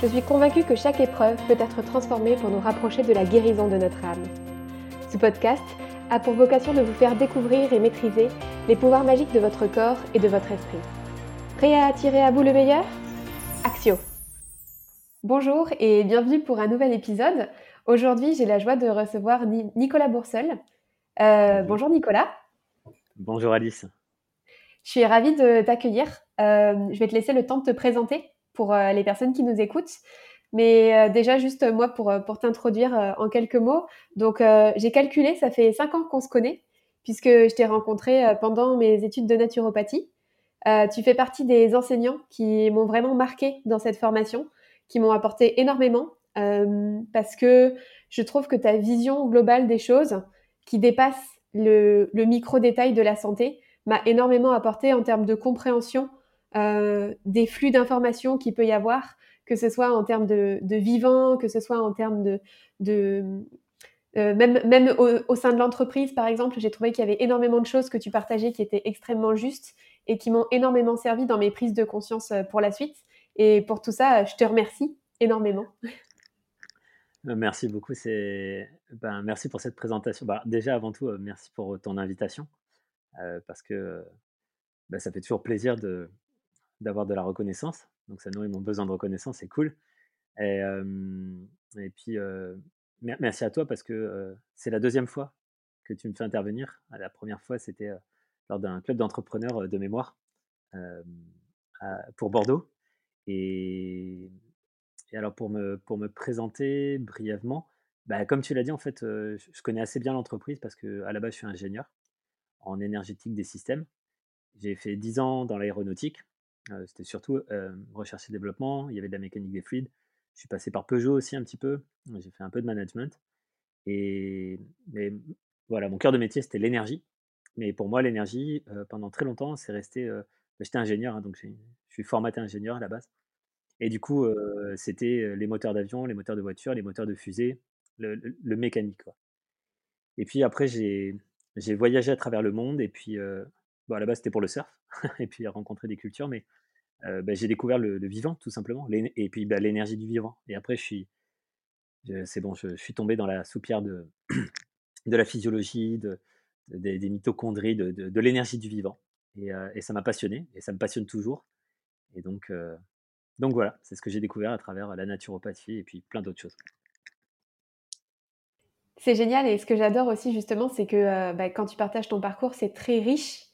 Je suis convaincue que chaque épreuve peut être transformée pour nous rapprocher de la guérison de notre âme. Ce podcast a pour vocation de vous faire découvrir et maîtriser les pouvoirs magiques de votre corps et de votre esprit. Prêt à attirer à vous le meilleur? Axio Bonjour et bienvenue pour un nouvel épisode. Aujourd'hui, j'ai la joie de recevoir Nicolas Boursel. Euh, bonjour Nicolas. Bonjour Alice. Je suis ravie de t'accueillir. Euh, je vais te laisser le temps de te présenter pour euh, les personnes qui nous écoutent. Mais euh, déjà, juste euh, moi, pour, pour t'introduire en quelques mots. Donc, j'ai calculé, ça fait cinq ans qu'on se connaît, puisque je t'ai rencontré pendant mes études de naturopathie. tu fais partie des enseignants qui m'ont vraiment marqué dans cette formation, qui m'ont apporté énormément, parce que je trouve que ta vision globale des choses, qui dépasse le, micro-détail de la santé, m'a énormément apporté en termes de compréhension euh, des flux d'informations qu'il peut y avoir, que ce soit en termes de, vivant, que ce soit en termes de... Euh, même même au, sein de l'entreprise, par exemple, j'ai trouvé qu'il y avait énormément de choses que tu partageais qui étaient extrêmement justes et qui m'ont énormément servi dans mes prises de conscience euh, pour la suite. Et pour tout ça, je te remercie énormément. Merci beaucoup. Ben, merci pour cette présentation. Bah, déjà, avant tout, merci pour ton invitation parce que ben, ça fait toujours plaisir de, d'avoir de la reconnaissance. Donc ça nourrit mon besoin de reconnaissance, c'est cool. Et, et puis, merci à toi parce que c'est la deuxième fois que tu me fais intervenir. La première fois, c'était lors d'un club d'entrepreneurs de mémoire pour Bordeaux. Et, alors, pour me, pour me présenter brièvement, bah, comme tu l'as dit, en fait, je connais assez bien l'entreprise parce que à la base, je suis ingénieur en énergétique des systèmes. J'ai fait 10 ans dans l'aéronautique c'était surtout recherche et développement. Il y avait de la mécanique des fluides. Je suis passé par Peugeot aussi un petit peu. J'ai fait un peu de management. Et mais, voilà, mon cœur de métier, c'était l'énergie. Mais pour moi, l'énergie, pendant très longtemps, c'est resté. Bah, j'étais ingénieur, hein, donc je suis formaté ingénieur à la base. Et du coup, c'était les moteurs d'avion, les moteurs de voiture, les moteurs de fusée, le, mécanique. Quoi. Et puis après, j'ai voyagé à travers le monde. Et puis, à la base, c'était pour le surf. et puis rencontrer des cultures. Mais bah, j'ai découvert le, vivant, tout simplement, et puis bah, l'énergie du vivant. Et après, je suis, c'est bon, je, suis tombé dans la soupière de, de la physiologie, de, des, mitochondries, de, de, l'énergie du vivant. Et, et ça m'a passionné, et ça me passionne toujours. Et donc, donc voilà, c'est ce que j'ai découvert à travers la naturopathie et puis plein d'autres choses. C'est génial et ce que j'adore aussi justement, c'est que bah, quand tu partages ton parcours, c'est très riche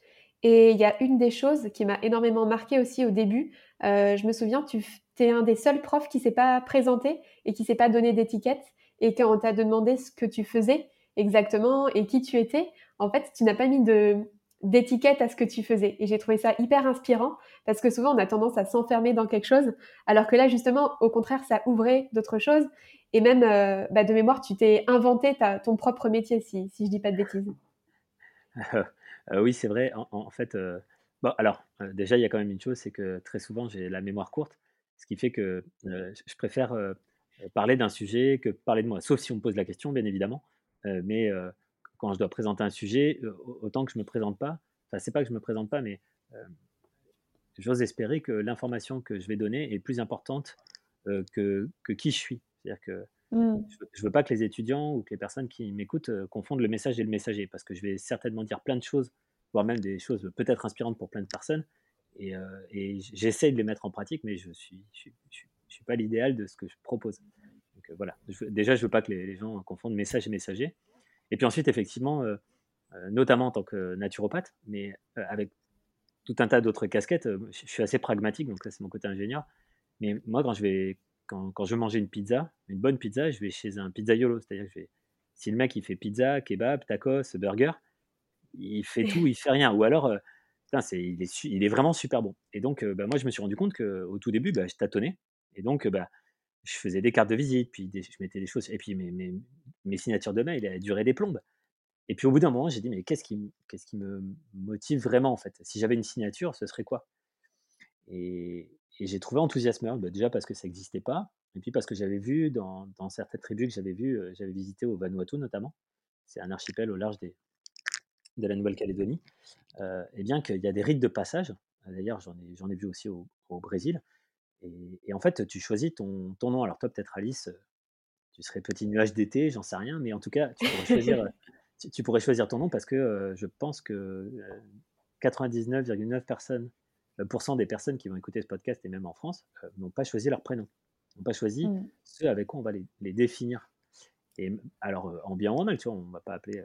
et il y a une des choses qui m'a énormément marqué aussi au début. Euh, je me souviens, tu es un des seuls profs qui s'est pas présenté et qui s'est pas donné d'étiquette. Et quand on t'a demandé ce que tu faisais exactement et qui tu étais, en fait, tu n'as pas mis de d'étiquette à ce que tu faisais. Et j'ai trouvé ça hyper inspirant parce que souvent on a tendance à s'enfermer dans quelque chose, alors que là justement, au contraire, ça ouvrait d'autres choses. Et même euh, bah, de mémoire, tu t'es inventé ton propre métier, si, si je dis pas de bêtises. Euh, oui, c'est vrai. En, fait, euh, bon, alors, euh, déjà, il y a quand même une chose, c'est que très souvent, j'ai la mémoire courte, ce qui fait que je préfère parler d'un sujet que parler de moi, sauf si on me pose la question, bien évidemment. mais quand je dois présenter un sujet, autant que je ne me présente pas, enfin, c'est pas que je ne me présente pas, mais j'ose espérer que l'information que je vais donner est plus importante que, que, qui je suis. C'est-à-dire que Mmh. Je ne veux pas que les étudiants ou que les personnes qui m'écoutent confondent le message et le messager, parce que je vais certainement dire plein de choses, voire même des choses peut-être inspirantes pour plein de personnes, et, euh, j'essaie de les mettre en pratique, mais je ne suis, pas l'idéal de ce que je propose. Donc voilà, déjà, je ne veux pas que les, gens confondent message et messager. Et puis ensuite, effectivement, notamment en tant que naturopathe, mais avec tout un tas d'autres casquettes, je suis assez pragmatique, donc là, c'est mon côté ingénieur. Mais moi, quand je vais quand, quand, je manger une pizza, une bonne pizza, je vais chez un pizzaiolo. C'est-à-dire que si le mec il fait pizza, kebab, tacos, burger, il fait tout, il fait rien. Ou alors, euh, il, est, il, est, vraiment super bon. Et donc, euh, bah, moi, je me suis rendu compte qu'au tout début, bah, je tâtonnais. Et donc, bah, je faisais des cartes de visite, puis je mettais des choses, et puis mes, mes, mes signatures de mail, elles duraient des plombes. Et puis au bout d'un moment, j'ai dit, mais qu'est-ce qui, qu'est-ce qui me motive vraiment en fait? Si j'avais une signature, ce serait quoi? Et, j'ai trouvé enthousiasmeur, bah, déjà parce que ça n'existait pas, et puis parce que j'avais vu dans, dans, certaines tribus que j'avais vu, euh, j'avais visité au Vanuatu notamment, c'est un archipel au large des, de la Nouvelle-Calédonie, euh, et bien qu'il y a des rites de passage. D'ailleurs, j'en ai, j'en ai vu aussi au, Brésil. Et, en fait, tu choisis ton, ton nom. Alors toi, peut-être Alice, tu serais petit nuage d'été, j'en sais rien, mais en tout cas, tu pourrais choisir, tu, pourrais choisir ton nom parce que euh, je pense que 99,9 personnes, euh, des personnes qui vont écouter ce podcast et même en France n'ont pas choisi leur prénom, n'ont pas choisi mmh. ceux avec quoi on va les, les définir. Et alors, en bien ou en mal, tu vois, on ne va pas appeler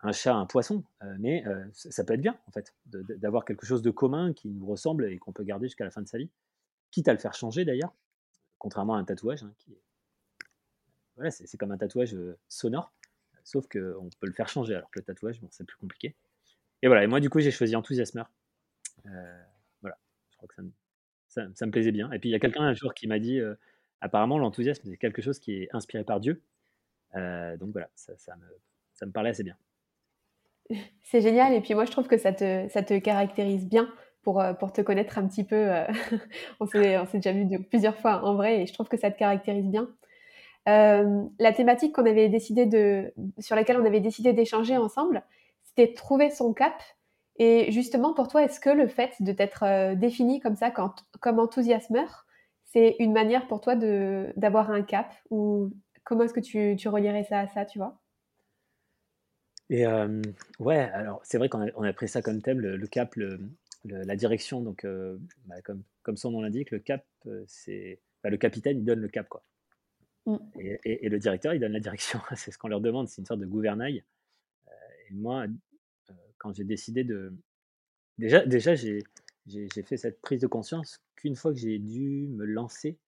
un chat, un poisson, euh, mais euh, ça peut être bien, en fait, d'avoir quelque chose de commun qui nous ressemble et qu'on peut garder jusqu'à la fin de sa vie, quitte à le faire changer d'ailleurs, contrairement à un tatouage, hein, qui voilà, c'est comme un tatouage euh, sonore, sauf qu'on peut le faire changer, alors que le tatouage, bon, c'est plus compliqué. Et voilà, et moi, du coup, j'ai choisi enthousiasmeur. Voilà, je crois que ça me, ça, me, plaisait bien. Et puis, il y a quelqu'un un jour qui m'a dit, apparemment, l'enthousiasme, c'est quelque chose qui est inspiré par Dieu. donc voilà, ça, me, ça me parlait assez bien. C'est génial. Et puis moi, je trouve que ça te, ça te caractérise bien pour, euh, pour te connaître un petit peu. Euh, on s'est déjà vu plusieurs fois en vrai et je trouve que ça te caractérise bien. Euh, la thématique qu'on avait décidé de, sur laquelle on avait décidé d'échanger ensemble, c'était trouver son cap. Et justement, pour toi, est-ce que le fait de t'être défini comme ça, quand, comme enthousiasmeur, c'est une manière pour toi d'avoir un cap Ou comment est-ce que tu, tu relierais ça à ça, tu vois? Et ouais, alors c'est vrai qu'on a, on a pris ça comme thème, le, cap, le, la direction. Donc, bah, comme, comme son nom l'indique, le cap, c'est bah, le capitaine, il donne le cap, quoi. Et, et, le directeur, il donne la direction. c'est ce qu'on leur demande, c'est une sorte de gouvernail. et moi, quand j'ai décidé de, déjà, déjà j'ai, fait cette prise de conscience qu'une fois que j'ai dû me lancer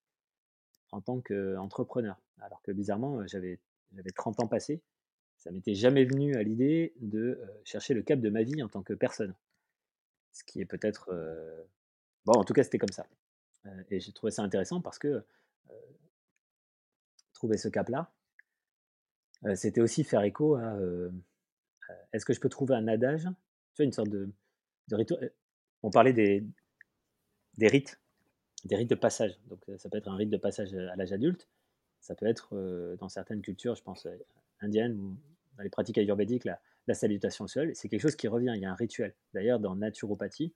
en tant qu'entrepreneur, alors que bizarrement, j'avais, j'avais 30 ans passés ça m'était jamais venu à l'idée de chercher le cap de ma vie en tant que personne. Ce qui est peut-être... Bon, en tout cas, c'était comme ça. et j'ai trouvé ça intéressant parce que trouver ce cap-là, c'était aussi faire écho à est-ce que je peux trouver un adage, tu vois, une sorte de, rituel. On parlait des, rites, des rites de passage. Donc ça peut être un rite de passage à l'âge adulte, ça peut être dans certaines cultures, je pense indiennes ou dans les pratiques ayurvédiques, la, salutation sol, c'est quelque chose qui revient, il y a un rituel. D'ailleurs, dans naturopathie,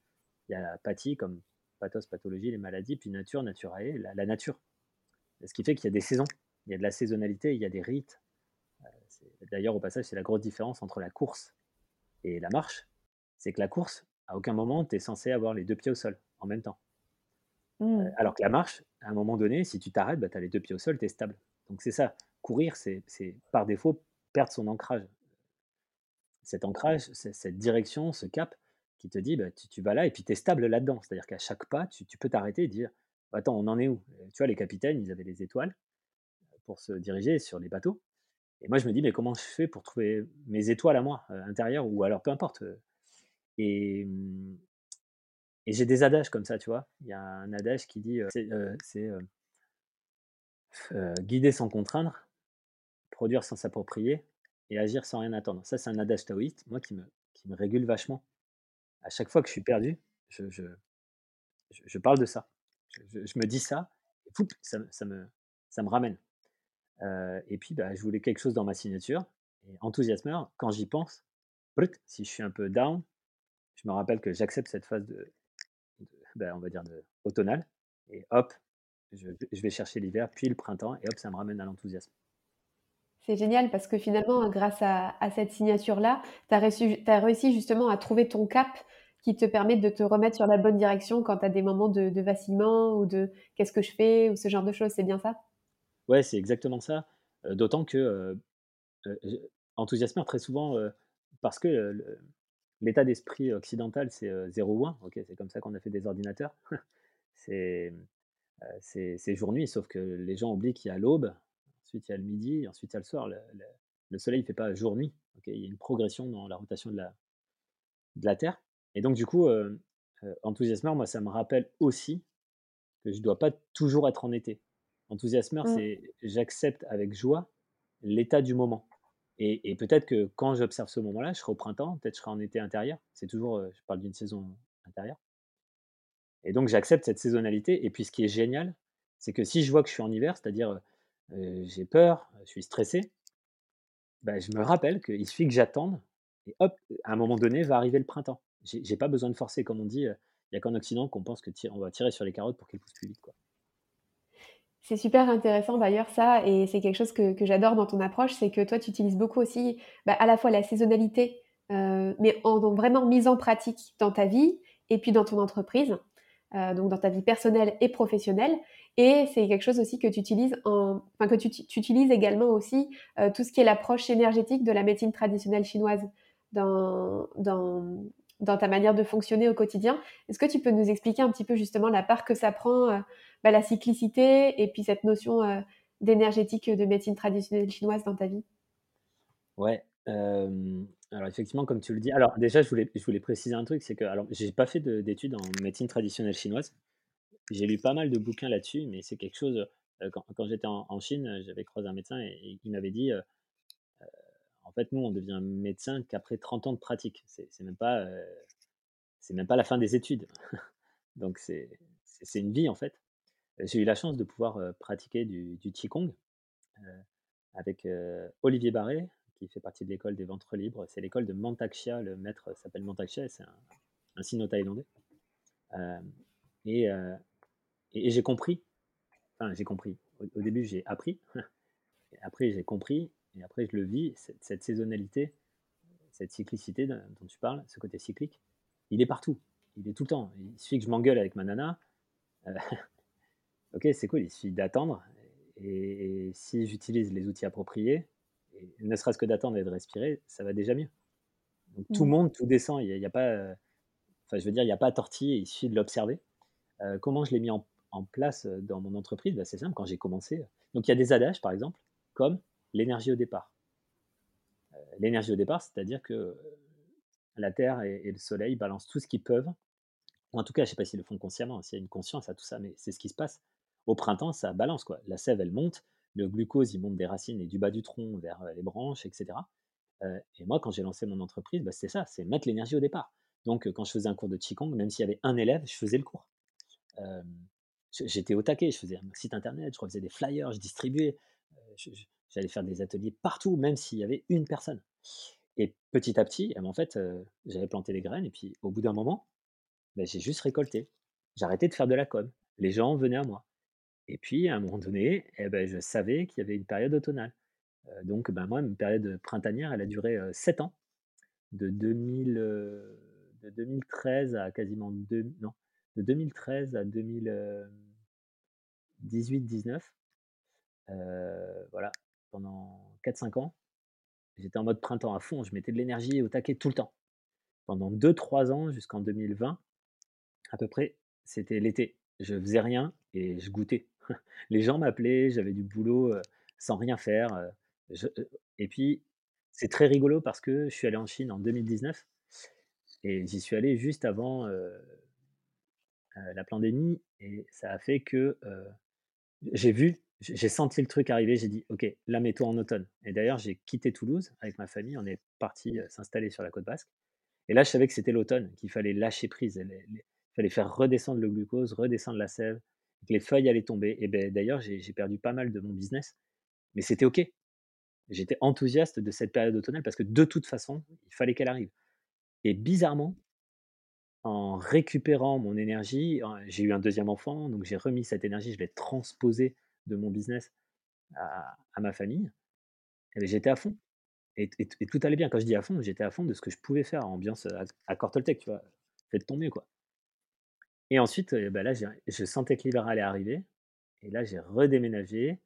il y a la pathie comme pathos, pathologie, les maladies, puis nature, naturae, la, la nature. Ce qui fait qu'il y a des saisons, il y a de la saisonnalité, il y a des rites. D'ailleurs, au passage, c'est la grosse différence entre la course et la marche. C'est que la course, à aucun moment, tu es censé avoir les deux pieds au sol en même temps. Mmh. Euh, alors que la marche, à un moment donné, si tu t'arrêtes, bah, tu as les deux pieds au sol, tu es stable. Donc c'est ça. Courir, c'est par défaut perdre son ancrage. Cet ancrage, cette direction, ce cap qui te dit, bah, tu, vas là et puis tu es stable là-dedans. C'est-à-dire qu'à chaque pas, tu, peux t'arrêter et dire, attends, on en est où Tu vois, les capitaines, ils avaient les étoiles pour se diriger sur les bateaux. Et moi, je me dis, mais comment je fais pour trouver mes étoiles à moi, euh, intérieures, ou alors peu importe. Euh, et, mmh, et j'ai des adages comme ça, tu vois. Il y a un adage qui dit, euh, c'est guider sans contraindre, produire sans s'approprier et agir sans rien attendre. Ça, c'est un adage taoïste, moi, qui me, qui me régule vachement. À chaque fois que je suis perdu, je, je, je, parle de ça. Je, me dis ça, et ça, ça, me, ça me ramène. Et puis, bah, je voulais quelque chose dans ma signature. Et enthousiasmeur, quand j'y pense, si je suis un peu down, je me rappelle que j'accepte cette phase de, bah, on va dire, de. Et hop, je, je vais chercher l'hiver, puis le printemps, et hop, ça me ramène à l'enthousiasme. C'est génial parce que finalement, grâce à, cette signature-là, tu as, réussi justement à trouver ton cap qui te permet de te remettre sur la bonne direction quand tu as des moments de, vacillement ou de qu'est-ce que je fais ou ce genre de choses. C'est bien ça? Ouais, c'est exactement ça. D'autant que euh, euh, très souvent, parce que l'état d'esprit occidental, c'est 0 ou 1. c'est comme ça qu'on a fait des ordinateurs. c'est jour-nuit, sauf que les gens oublient qu'il y a l'aube, ensuite il y a le midi, ensuite il y a le soir. Le, soleil ne fait pas jour-nuit. il y a une progression dans la rotation de la, de la Terre. Et donc, du coup, enthousiasmeur, moi, ça me rappelle aussi que je dois pas toujours être en été. Enthousiasmeur, Mmh. c'est j'accepte avec joie l'état du moment. Et, et peut-être que quand j'observe ce moment-là, je serai au printemps, peut-être je serai en été intérieur. C'est toujours, euh, je parle d'une saison intérieure. Et donc j'accepte cette saisonnalité. Et puis ce qui est génial, c'est que si je vois que je suis en hiver, c'est-à-dire euh, j'ai peur, je suis stressé, bah, je me rappelle qu'il suffit que j'attende et hop, à un moment donné, va arriver le printemps. J'ai pas besoin de forcer, comme on dit, il n'y a qu'en Occident qu'on pense que ti- on va tirer sur les carottes pour qu'elles poussent plus vite. Quoi. C'est super intéressant d'ailleurs ça et c'est quelque chose que j'adore dans ton approche, c'est que toi tu utilises beaucoup aussi, bah, à la fois la saisonnalité, heu, mais en en vraiment mise en pratique dans ta vie et puis dans ton entreprise, heu, donc dans ta vie personnelle et professionnelle. Et c'est quelque chose aussi que tu utilises en enfin que tu utilises également aussi, heu, tout ce qui est l'approche énergétique de la médecine traditionnelle chinoise dans dans ta manière de fonctionner au quotidien. Est-ce que tu peux nous expliquer un petit peu justement la part que ça prend, heu, bah, la cyclicité et puis cette notion euh, d'énergétique de médecine traditionnelle chinoise dans ta vie? Ouais, hem, alors effectivement, comme tu le dis alors déjà, je voulais je voulais préciser un truc, c'est que alors j'ai pas fait de d'études en médecine traditionnelle chinoise. J'ai lu pas mal de bouquins là-dessus, mais c'est quelque chose, quand j'étais en Chine, j'avais croisé un médecin et il m'avait dit, heu: «En fait, nous, on devient médecin qu'après 30 ans de pratique». C'est même pas, heu, c'est même pas la fin des études. Donc c'est c'est une vie, en fait. J'ai eu la chance de pouvoir, heu, pratiquer du du qigong, avec, Olivier Barré, qui fait partie de l'école des ventres libres. C'est l'école de Mantak Chia, le maître s'appelle Mantak Chia et c'est un un sino-thaïlandais. Hem et et j'ai compris, enfin j'ai compris. Au au début, j'ai appris après j'ai compris et après je le vis, cette cette saisonnalité, cette cyclicité dont tu parles, ce côté cyclique, il est partout. Il est tout le temps. Il suffit que je m'engueule avec ma nana, heu, OK, c'est cool, il suffit d'attendre et et si j'utilise les outils appropriés et ne serait-ce que d'attendre et de respirer, ça va déjà mieux. Donc tout Mm. monte, tout descend, il y a y a pas, heu, enfin je veux dire, il y a pas à tortiller, il suffit de l'observer. Heu, comment je l'ai mis en en place, dans mon entreprise? Bah, c'est simple, quand j'ai commencé, donc il y a des adages, par exemple, comme l'énergie au départ. L'énergie au départ, c'est-à-dire que, la terre et le soleil balancent tout ce qu'ils peuvent, en tout cas, je sais pas s'ils le font consciemment, s'il y a une conscience à tout ça, mais c'est ce qui se passe. Au printemps, ça balance, quoi. La sève, elle monte, le glucose, il monte des racines et du bas du tronc vers, heu, les branches et cetera. Heu et moi, quand j'ai lancé mon entreprise, bah, c'est ça, c'est mettre l'énergie au départ. Donc, quand je faisais un cours de qigong, même s'il y avait un élève, je faisais le cours. J'étais au taquet, je faisais un site internet, je refaisais des flyers, je distribuais, j'allais faire des ateliers partout, même s'il y avait une personne et petit à petit, eh ben, en fait, heu, j'avais planté les graines et puis au bout d'un moment, bah, j'ai juste récolté. J'arrêtais de faire de la com. Les gens venaient à moi et puis à un moment donné et ben, je savais qu'il y avait une période automnale. Heu, donc ben, moi, une période printanière, elle a duré, heu, 7 ans, de 2000, heu, de 2013 à quasiment deux non, de 2013 à 2000, heu 18-19, heu, voilà, pendant quatre cinq ans, j'étais en mode printemps à fond, je mettais de l'énergie au taquet tout le temps. Pendant deux trois ans jusqu'en 2020 à peu près, c'était l'été. Je faisais rien et je goûtais. Les gens m'appelaient, j'avais du boulot, sans rien faire, et puis c'est très rigolo parce que je suis allé en Chine en 2019 et j'y suis allé juste avant, heu, la pandémie et ça a fait que, J'ai vu, j'ai senti le truc arriver, j'ai dit: «OK, là, mets-toi en automne» et d'ailleurs, j'ai quitté Toulouse avec ma famille, on est parti, heu, s'installer sur la côte basque. Et là, je savais que c'était l'automne, qu'il fallait lâcher prise, il fallait faire redescendre le glucose, redescendre la sève, que les feuilles allaient tomber. Et beh, d'ailleurs, j'ai perdu pas mal de mon business, mais c'était OK. J'étais enthousiaste de cette période automnale parce que de toute façon, il fallait qu'elle arrive. Et bizarrement, en récupérant mon énergie, j'ai eu un deuxième enfant, donc j'ai remis cette énergie, je l'ai transposée de mon business à à ma famille Et beh, j'étais à fond et tout allait bien. Quand je dis à fond, j'étais à fond de ce que je pouvais faire, ambiance, heu, à Toltec, tu vois? Ton mieux, quoi et ensuite, heu, bah, là, je sentais que l'hiver allait arriver et là, j'ai redéménagé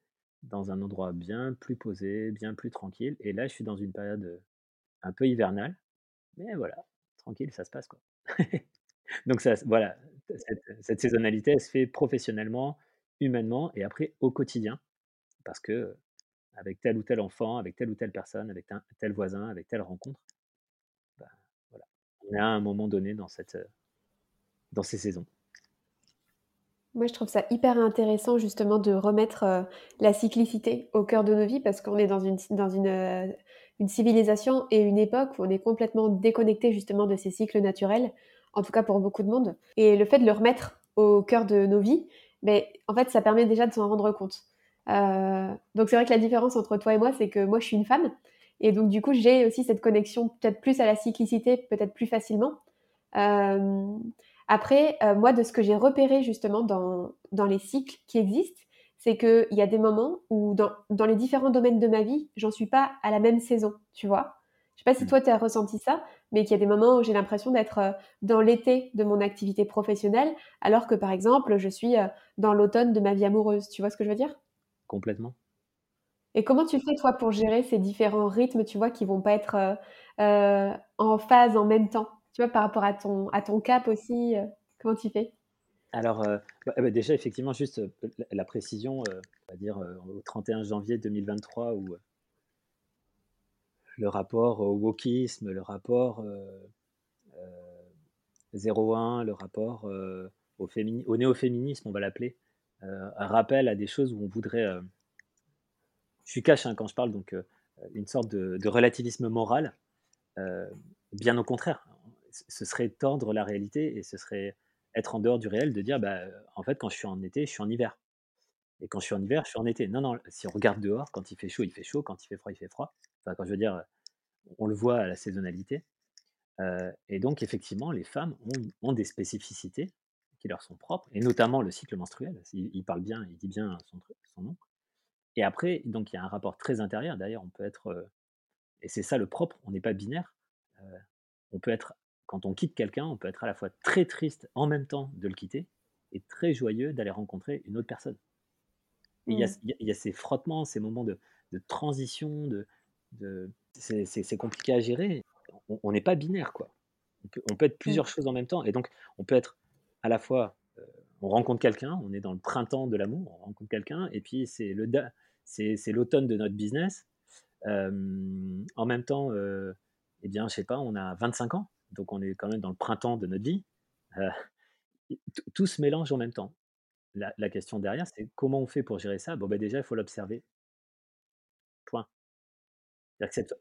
dans un endroit bien plus posé, bien plus tranquille et là, je suis dans une période, heu, un peu hivernale, mais voilà, tranquille, ça se passe, quoi. Donc ça voilà, cette cette saisonnalité, elle se fait professionnellement, humainement et après au quotidien parce que, avec tel ou tel enfant, avec telle ou telle personne, avec un tel voisin, avec telle rencontre, bah, voilà. On est à un moment donné dans cette, dans ces saisons. Moi, je trouve ça hyper intéressant justement de remettre, la cyclicité au cœur de nos vies parce qu'on est dans une dans une, une civilisation et une époque où on est complètement déconnecté justement de ces cycles naturels, en tout cas pour beaucoup de monde et le fait de le remettre au cœur de nos vies, beh, en fait, ça permet déjà de s'en rendre compte. Heu, donc c'est vrai que la différence entre toi et moi, c'est que moi, je suis une femme et donc du coup, j'ai aussi cette connexion peut-être plus à la cyclicité, peut-être plus facilement. Hem, après, heu, moi, de ce que j'ai repéré justement dans dans les cycles qui existent, c'est qu'il y a des moments où dans dans les différents domaines de ma vie, j'en suis pas à la même saison, tu vois? Je sais pas si Mmh. toi tu as ressenti ça, mais qu'il y a des moments où j'ai l'impression d'être, heu, dans l'été de mon activité professionnelle, alors que par exemple, je suis, heu, dans l'automne de ma vie amoureuse. Tu vois ce que je veux dire? Complètement. Et comment tu fais toi pour gérer ces différents rythmes, tu vois, qui vont pas être, heu, en phase en même temps? Tu vois, par rapport à ton à ton cap aussi, comment tu fais? Alors, bah, bah, déjà effectivement juste, la la précision, on va dire, au 31 janvier 2023 où, le rapport au wokisme, le rapport, heu heu, 0-1, le rapport, au fémini néo-féminisme, on va l'appeler, un rappel à des choses où on voudrait, je suis cash, hein, quand je parle donc, une sorte de relativisme moral, bien au contraire. Ce serait tordre la réalité et ce serait être en dehors du réel de dire: «Bah, en fait, quand je suis en été, je suis en hiver et quand je suis en hiver, je suis en été». Non, non, si on regarde dehors, quand il fait chaud, il fait chaud, quand il fait froid, il fait froid. Enfin, quand je veux dire, on le voit à la saisonnalité, et donc effectivement, les femmes ont ont des spécificités qui leur sont propres et notamment le cycle menstruel. Il il parle bien, il dit bien son nom et après donc il y a un rapport très intérieur. D'ailleurs, on peut être, et c'est ça le propre, on n'est pas binaire, on peut être quand on quitte quelqu'un, on peut être à la fois très triste en même temps de le quitter et très joyeux d'aller rencontrer une autre personne. Et il y a Mmh. y il y a ces frottements, ces moments de de transition, de de c'est compliqué à gérer. On n'est pas binaire, quoi. On peut on peut être Mmh. plusieurs choses en même temps et donc on peut être à la fois, heu, on rencontre quelqu'un, on est dans le printemps de l'amour, on rencontre quelqu'un et puis c'est l'automne de notre business. Hem, en même temps, heu et bien, je sais pas, on a 25 ans, donc on est quand même dans le printemps de notre vie. Heu, tout se mélange en même temps. La la question derrière, c'est comment on fait pour gérer ça? Bon, bah, déjà, il faut l'observer, que cette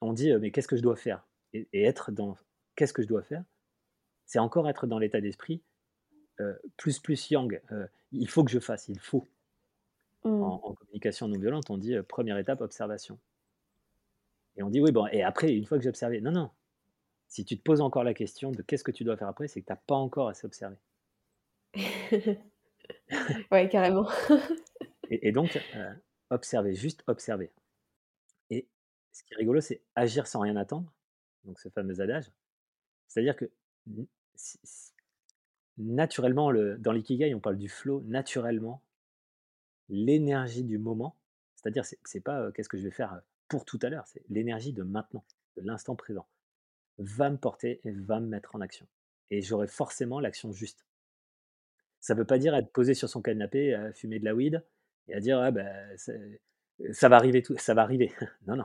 on dit, «Mais qu'est-ce que je dois faire?» et et être dans «Qu'est-ce que je dois faire?» c'est encore être dans l'état d'esprit, heu, plus, plus yang, heu, il faut que je fasse, il faut. Mmh. En en communication non violente, on dit, heu: «1 étape, observation» et on dit: «Oui, bon et après, une fois que j'ai observé» non, non, si tu te poses encore la question de qu'est-ce que tu dois faire après, c'est que tu as pas encore assez observé Ouais, carrément. et et donc observer, juste observer ce qui est rigolo, c'est agir sans rien attendre, donc ce fameux adage. C'est-à-dire que naturellement, le dans l'ikigai, on parle du flow, naturellement, l'énergie du moment, c'est-à-dire c'est c'est pas, qu'est-ce que je vais faire, pour tout à l'heure, c'est l'énergie de maintenant, de l'instant présent, va me porter et va me mettre en action et j'aurai forcément l'action juste. Ça veut pas dire être posé sur son canapé à fumer de la weed et à dire: «Ah c'est ça va arriver tout ça va arriver». Non, non,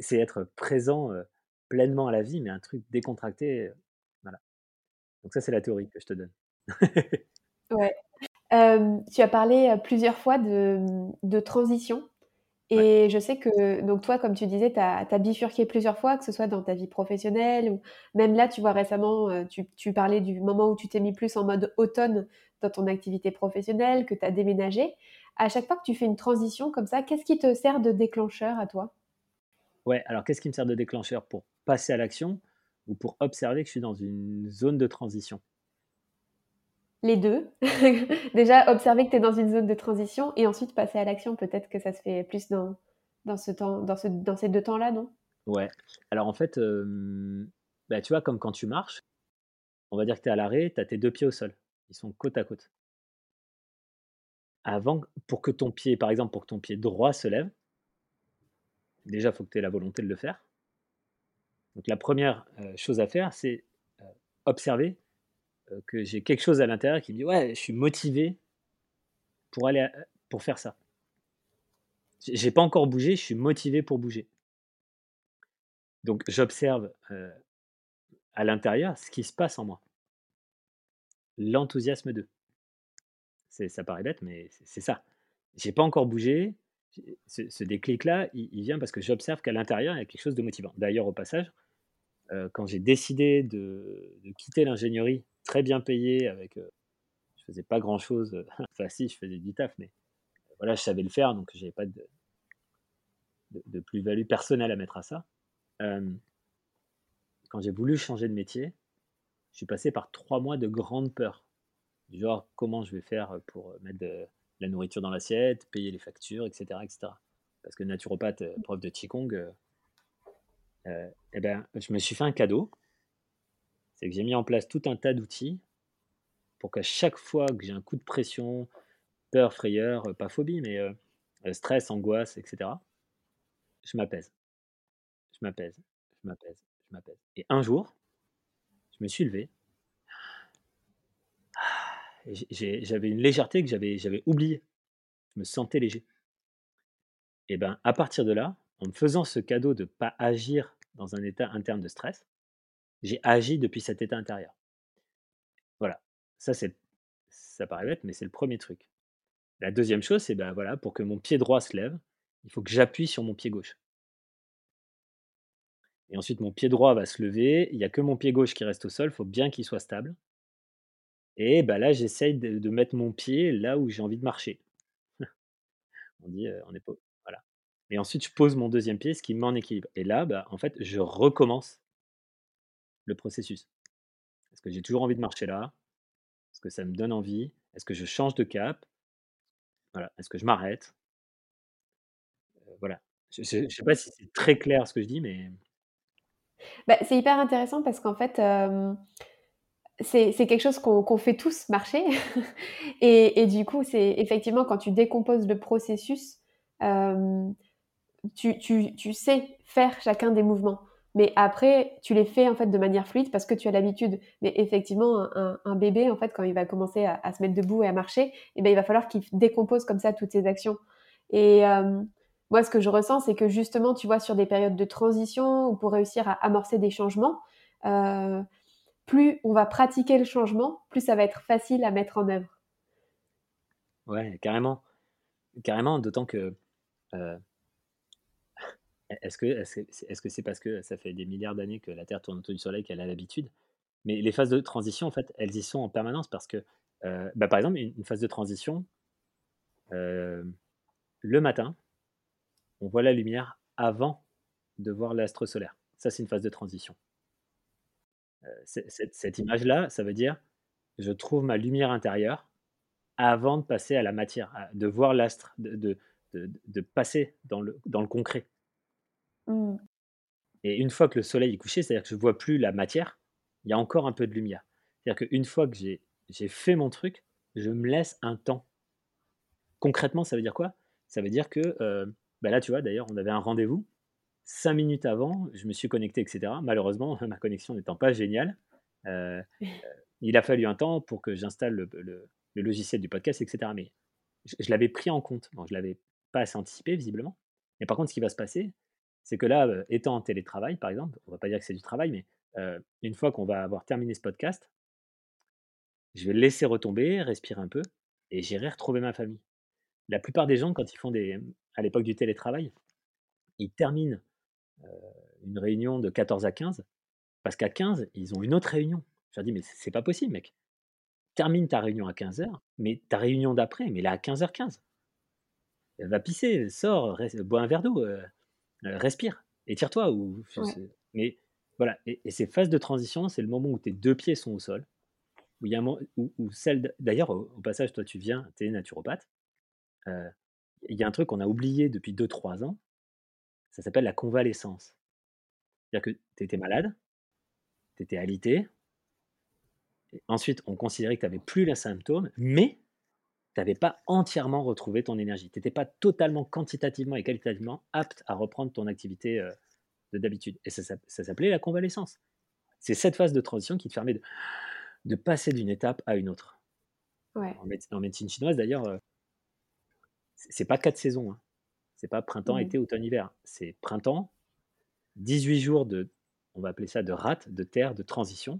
c'est être présent, pleinement à la vie, mais un truc décontracté, voilà. Donc ça, c'est la théorie que je te donne. Ouais. Tu as parlé, plusieurs fois de, mmh, de transition et je sais que donc toi, comme tu disais, tu as bifurqué plusieurs fois, que ce soit dans ta vie professionnelle ou même là, tu vois, récemment, tu tu parlais du moment où tu t'es mis plus en mode automne dans ton activité professionnelle, que tu as déménagé. À chaque fois que tu fais une transition comme ça, qu'est-ce qui te sert de déclencheur à toi? Ouais, alors qu'est-ce qui me sert de déclencheur? Pour passer à l'action ou pour observer que je suis dans une zone de transition? Les 2. Déjà observer que tu es dans une zone de transition et ensuite passer à l'action. Peut-être que ça se fait plus dans dans ce temps dans ce dans ces 2 temps-là, non? Ouais. Alors en fait, bah, tu vois, comme quand tu marches, on va dire que tu es à l'arrêt, tu as tes 2 pieds au sol. Ils sont côte à côte. Avant pour que ton pied par exemple, pour que ton pied droit se lève, déjà, il faut que tu aies la volonté de le faire. Donc la première re chose à faire, c'est, heu, observer, heu, que j'ai quelque chose à l'intérieur qui me dit: «Ouais, je suis motivé pour aller pour faire ça». J'ai pas encore bougé, je suis motivé pour bouger. Donc j'observe, à l'intérieur ce qui se passe en moi. L'enthousiasme de. C'est ça paraît bête, mais c'est ça. J'ai pas encore bougé. J'ai ce déclic-là, il vient parce que j'observe qu'à l'intérieur, il y a quelque chose de motivant. D'ailleurs, au passage, heu, quand j'ai décidé de quitter l'ingénierie très bien payée avec, heu, je faisais pas grand-chose, heu, enfin si, je faisais du taf, mais voilà, je savais le faire, donc j'avais pas de plus-value personnelle à mettre à ça. Quand j'ai voulu changer de métier, je suis passé par 3 mois de grande peur. Genre, comment je vais faire, pour, mettre de la nourriture dans l'assiette, payer les factures, et cetera, et cetera. Parce que naturopathe, heu, prof de qigong, heu heu et ben, je me suis fait un cadeau. C'est que j'ai mis en place tout un tas d'outils pour qu'à chaque fois que j'ai un coup de pression, peur, frayeur, heu, pas phobie, mais, stress, angoisse, et cetera, je m'apaise, je m'apaise, je m'apaise, je m'apaise et un jour, je me suis levé j'avais une légèreté que j'avais oubliée. Je me sentais léger et ben, à partir de là, en me faisant ce cadeau de pas agir dans un état interne de stress, j'ai agi depuis cet état intérieur. Voilà, ça ça paraît bête, mais c'est le premier truc. La deuxième chose, c'est, ben, voilà, pour que mon pied droit se lève, il faut que j'appuie sur mon pied gauche et ensuite mon pied droit va se lever, il y a que mon pied gauche qui reste au sol, il faut bien qu'il soit stable et bah, là, j'essaye de mettre mon pied là où j'ai envie de marcher. On dit, on est pas voilà et ensuite je pose mon deuxième pied, ce qui me met en équilibre et là, bah, en fait, je recommence le processus. Est-ce que j'ai toujours envie de marcher là? Est-ce que ça me donne envie? Est-ce que je change de cap? Voilà, est-ce que je m'arrête? Voilà. Je je sais pas si c'est très clair ce que je dis, mais Bah, c'est hyper intéressant parce qu'en fait, c'est quelque chose qu'on fait tous marcher et et du coup, c'est effectivement quand tu décomposes le processus, hem, tu tu tu sais faire chacun des mouvements. Mais après, tu les fais en fait de manière fluide parce que tu as l'habitude. Mais effectivement, un bébé, en fait, quand il va commencer à se mettre debout et à marcher et ben, il va falloir qu'il décompose comme ça toutes ses actions et hem, moi, ce que je ressens, c'est que justement, tu vois, sur des périodes de transition ou pour réussir à amorcer des changements, heu, plus on va pratiquer le changement, plus ça va être facile à mettre en œuvre. ouais, carrément, carrément, d'autant est-ce que est-ce que c'est parce que ça fait des milliards d'années que la Terre tourne autour du soleil qu'elle a l'habitude? Mais les phases de transition, en fait, elles y sont en permanence parce que, heu, bah, par exemple, une phase de transition, hem, le matin, on voit la lumière avant de voir l'astre solaire. Ça, c'est une phase de transition. C'est cette cette image-là, ça veut dire: «Je trouve ma lumière intérieure avant de passer à la matière, de voir l'astre, de de de de passer dans le dans le concret» Mmh. et une fois que le soleil est couché, c'est-à-dire que je vois plus la matière, il y a encore un peu de lumière. C'est-à-dire qu'une fois que j'ai fait mon truc, je me laisse un temps. Concrètement, ça veut dire quoi? Ça veut dire que, heu, bah, là, tu vois, d'ailleurs, on avait un rendez-vous. 5 minutes avant, je me suis connecté et cetera. Malheureusement, ma connexion n'étant pas géniale, heu, il a fallu un temps pour que j'installe le le le logiciel du podcast et cetera. Mais je je l'avais pris en compte. Bon, je l'avais pas assez anticipé visiblement. Mais par contre, ce qui va se passer, c'est que là, heu, étant en télétravail, par exemple, on va pas dire que c'est du travail, mais, heu, une fois qu'on va avoir terminé ce podcast, je vais le laisser retomber, respirer un peu et j'irai retrouver ma famille. La plupart des gens, quand ils font des à l'époque du télétravail, ils terminent, une réunion de 14 à 15 parce qu'à 15, ils ont une autre réunion. Je leur dis: «Mais c'est pas possible mec, termine ta réunion à 15:00, mais ta réunion d'après, mais là à 15:15. Va pisser, sors, bois un verre d'eau, heu heu, respire, étire-toi» ou Ouais. mais voilà et et ces phases de transition, c'est le moment où tes 2 pieds sont au sol, où il y a un où où celle d'ailleurs, au au passage, toi, tu viens, tu es naturopathe, heu, il y a un truc qu'on a oublié depuis deux trois ans, ça s'appelle la convalescence. C'est-à-dire que tu étais malade, tu étais alité, et ensuite on considérait que tu avais plus les symptômes, mais tu avais pas entièrement retrouvé ton énergie. Tu étais pas totalement quantitativement et qualitativement apte à reprendre ton activité, heu, de d'habitude et ça ça s'appelait la convalescence. C'est cette phase de transition qui te permet de de passer d'une étape à une autre. Ouais. En méde en médecine chinoise d'ailleurs, heu, c'est pas 4 saisons, hein. C'est pas printemps, Mmh. été, automne, hiver. C'est printemps, 18 jours de on va appeler ça de rate, de terre, de transition,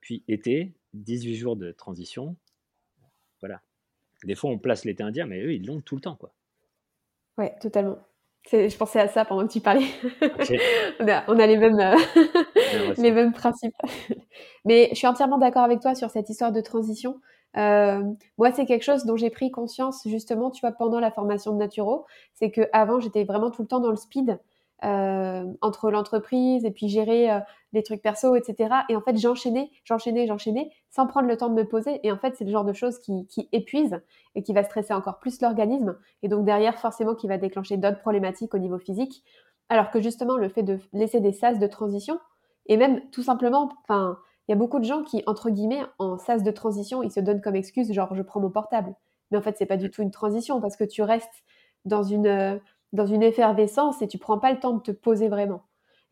puis été, 18 jours de transition, voilà. Des fois, on place l'été indien, mais eux, ils l'ont tout le temps, quoi. Ouais, totalement. Je pensais à ça pendant que tu parlais. on, a, les, mêmes, euh, les mêmes principes. Mais je suis entièrement d'accord avec toi sur cette histoire de transition. Euh, moi, c'est quelque chose dont j'ai pris conscience justement, tu vois, pendant la formation de Naturo. C'est que avant, j'étais vraiment tout le temps dans le speed. Euh, entre l'entreprise et puis gérer euh, les trucs perso, etc. Et en fait, j'enchaînais, j'enchaînais, j'enchaînais sans prendre le temps de me poser. Et en fait, c'est le genre de choses qui, qui épuise et qui va stresser encore plus l'organisme. Et donc derrière, forcément, qui va déclencher d'autres problématiques au niveau physique. Alors que justement, le fait de laisser des sas de transition, et même tout simplement, enfin, il y a beaucoup de gens qui, entre guillemets, en sas de transition, ils se donnent comme excuse, genre, je prends mon portable. Mais en fait, c'est pas du tout une transition parce que tu restes dans une, euh, dans une effervescence et tu prends pas le temps de te poser vraiment.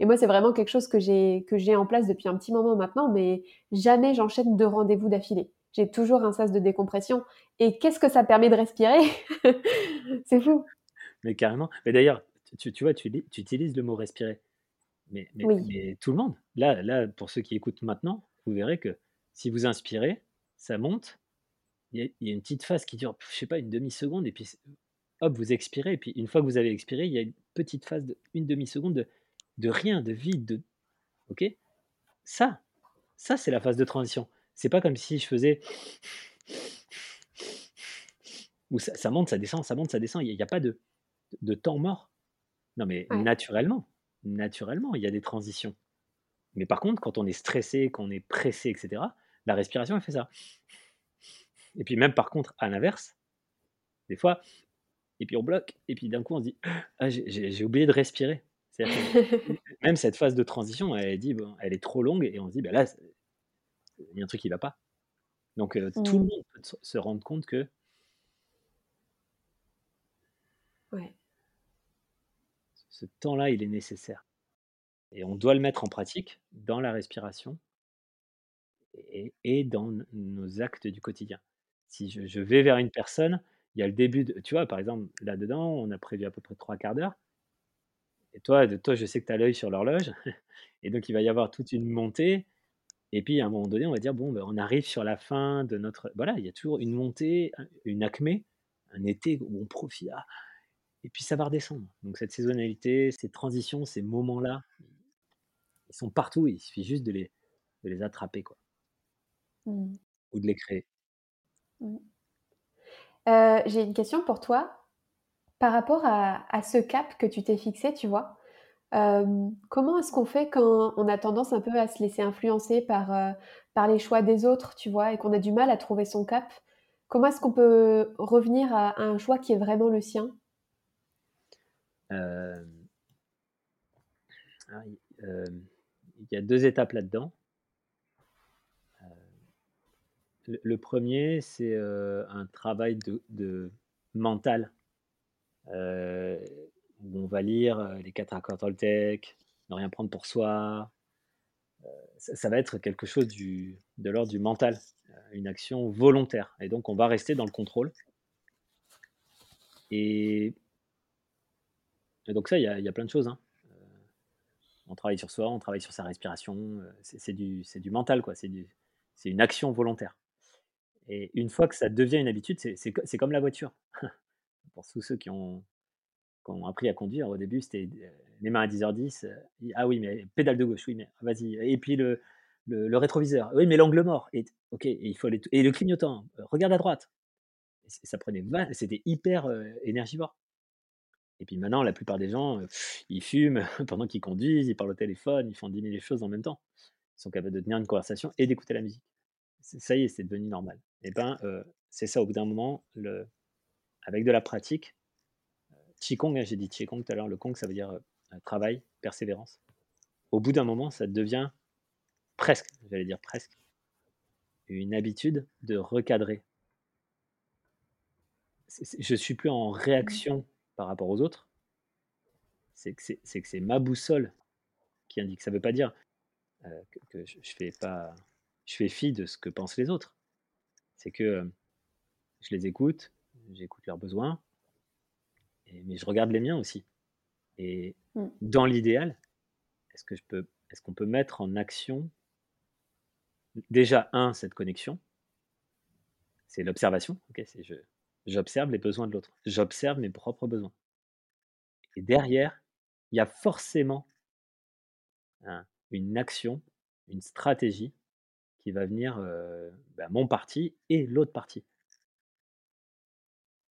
Et moi, c'est vraiment quelque chose que j'ai que j'ai en place depuis un petit moment maintenant, mais jamais j'enchaîne deux rendez-vous d'affilée. J'ai toujours un sas de décompression. Et qu'est-ce que ça permet de respirer C'est fou. Mais carrément. Mais d'ailleurs, tu, tu, vois, tu, tu, utilises le mot respirer. Mais, mais, mais, tout le monde. Là, là, pour ceux qui écoutent maintenant, vous verrez que si vous inspirez, ça monte. Il y, a, une petite phase qui dure, je sais pas, une demi-seconde, et puis hop, vous expirez, et puis une fois que vous avez expiré, il y a une petite phase de une demi-seconde de, de rien, de vide, de... Ok? Ça, ça c'est la phase de transition. C'est pas comme si je faisais... Où ça, monte, ça descend, ça monte, ça descend, il n'y a, pas de, de temps mort. Non mais naturellement, naturellement, il y a des transitions. Mais par contre, quand on est stressé, qu'on est pressé, etc., la respiration, elle fait ça. Et puis même par contre, à l'inverse, des fois, et puis on bloque, et puis d'un coup on se dit ah, j'ai oublié de respirer. même cette phase de transition, elle, dit, bon, elle est trop longue, et on se dit bah là, il y a un truc qui ne va pas. Donc euh, tout le mmh. monde peut se rendre compte que ce temps-là, il est nécessaire. Et on doit le mettre en pratique dans la respiration et, dans nos actes du quotidien. Si je, vais vers une personne, il y a le début de, tu vois, par exemple, là-dedans, on a prévu à peu près trois quarts d'heure. Et toi, de toi, je sais que tu as l'œil sur l'horloge. Et donc, il va y avoir toute une montée. Et puis, à un moment donné, on va dire, bon, ben, on arrive sur la fin de notre... Voilà, il y a toujours une montée, une acmé, un été où on profite. Ah, et puis, ça va redescendre. Donc, cette saisonnalité, ces transitions, ces moments-là, ils sont partout. Il suffit juste de les, de les attraper, quoi. Mmh. Ou de les créer. Mmh. Euh, j'ai une question pour toi par rapport à, ce cap que tu t'es fixé, tu vois. Euh, comment est-ce qu'on fait quand on a tendance un peu à se laisser influencer par, euh, par les choix des autres, tu vois, et qu'on a du mal à trouver son cap? Comment est-ce qu'on peut revenir à, un choix qui est vraiment le sien? Ah, Il y a deux étapes là-dedans. Le, premier, c'est un travail de, mental, où on va lire les quatre accords Toltec, ne rien prendre pour soi. Ça, va être quelque chose de l'ordre du mental, une action volontaire. Et donc, on va rester dans le contrôle. Et, donc ça, il y, a plein de choses. Hein. on travaille sur soi, on travaille sur sa respiration. C'est du, mental, quoi. C'est une action volontaire. Et une fois que ça devient une habitude, c'est comme la voiture. Pour tous ceux qui ont, appris à conduire, au début, c'était euh, les mains à 10h10. Euh, ah oui, mais pédale de gauche, oui, mais vas-y. Et puis le, le, rétroviseur, oui, mais l'angle mort. Et, ok, il faut et le clignotant, euh, regarde à droite. ça prenait c'était hyper énergivore. Et puis maintenant, la plupart des gens, ils fument pendant qu'ils conduisent, ils parlent au téléphone, ils font 10 000 choses en même temps. Ils sont capables de tenir une conversation et d'écouter la musique ça y est, c'est devenu normal. Et eh ben, c'est ça, au bout d'un moment, le, avec de la pratique, Qigong, hein, j'ai dit Qigong tout à l'heure, le Kong, ça veut dire travail, persévérance. Au bout d'un moment, ça devient presque, j'allais dire presque, une habitude de recadrer. je suis plus en mmh. réaction par rapport aux autres. C'est que c'est ma boussole qui indique. Ça ne veut pas dire que, que, je fais pas je fais fi de ce que pensent les autres. C'est que je les écoute, j'écoute leurs besoins, mais je regarde les miens aussi. Et mmh. dans l'idéal, est-ce que je peux, est-ce qu'on peut mettre en action déjà un cette connexion, c'est l'observation. ok c'est je, j'observe les besoins de l'autre. J'observe mes propres besoins. Et derrière, il y a forcément une action, une stratégie qui va venir bah, mon parti et l'autre partie.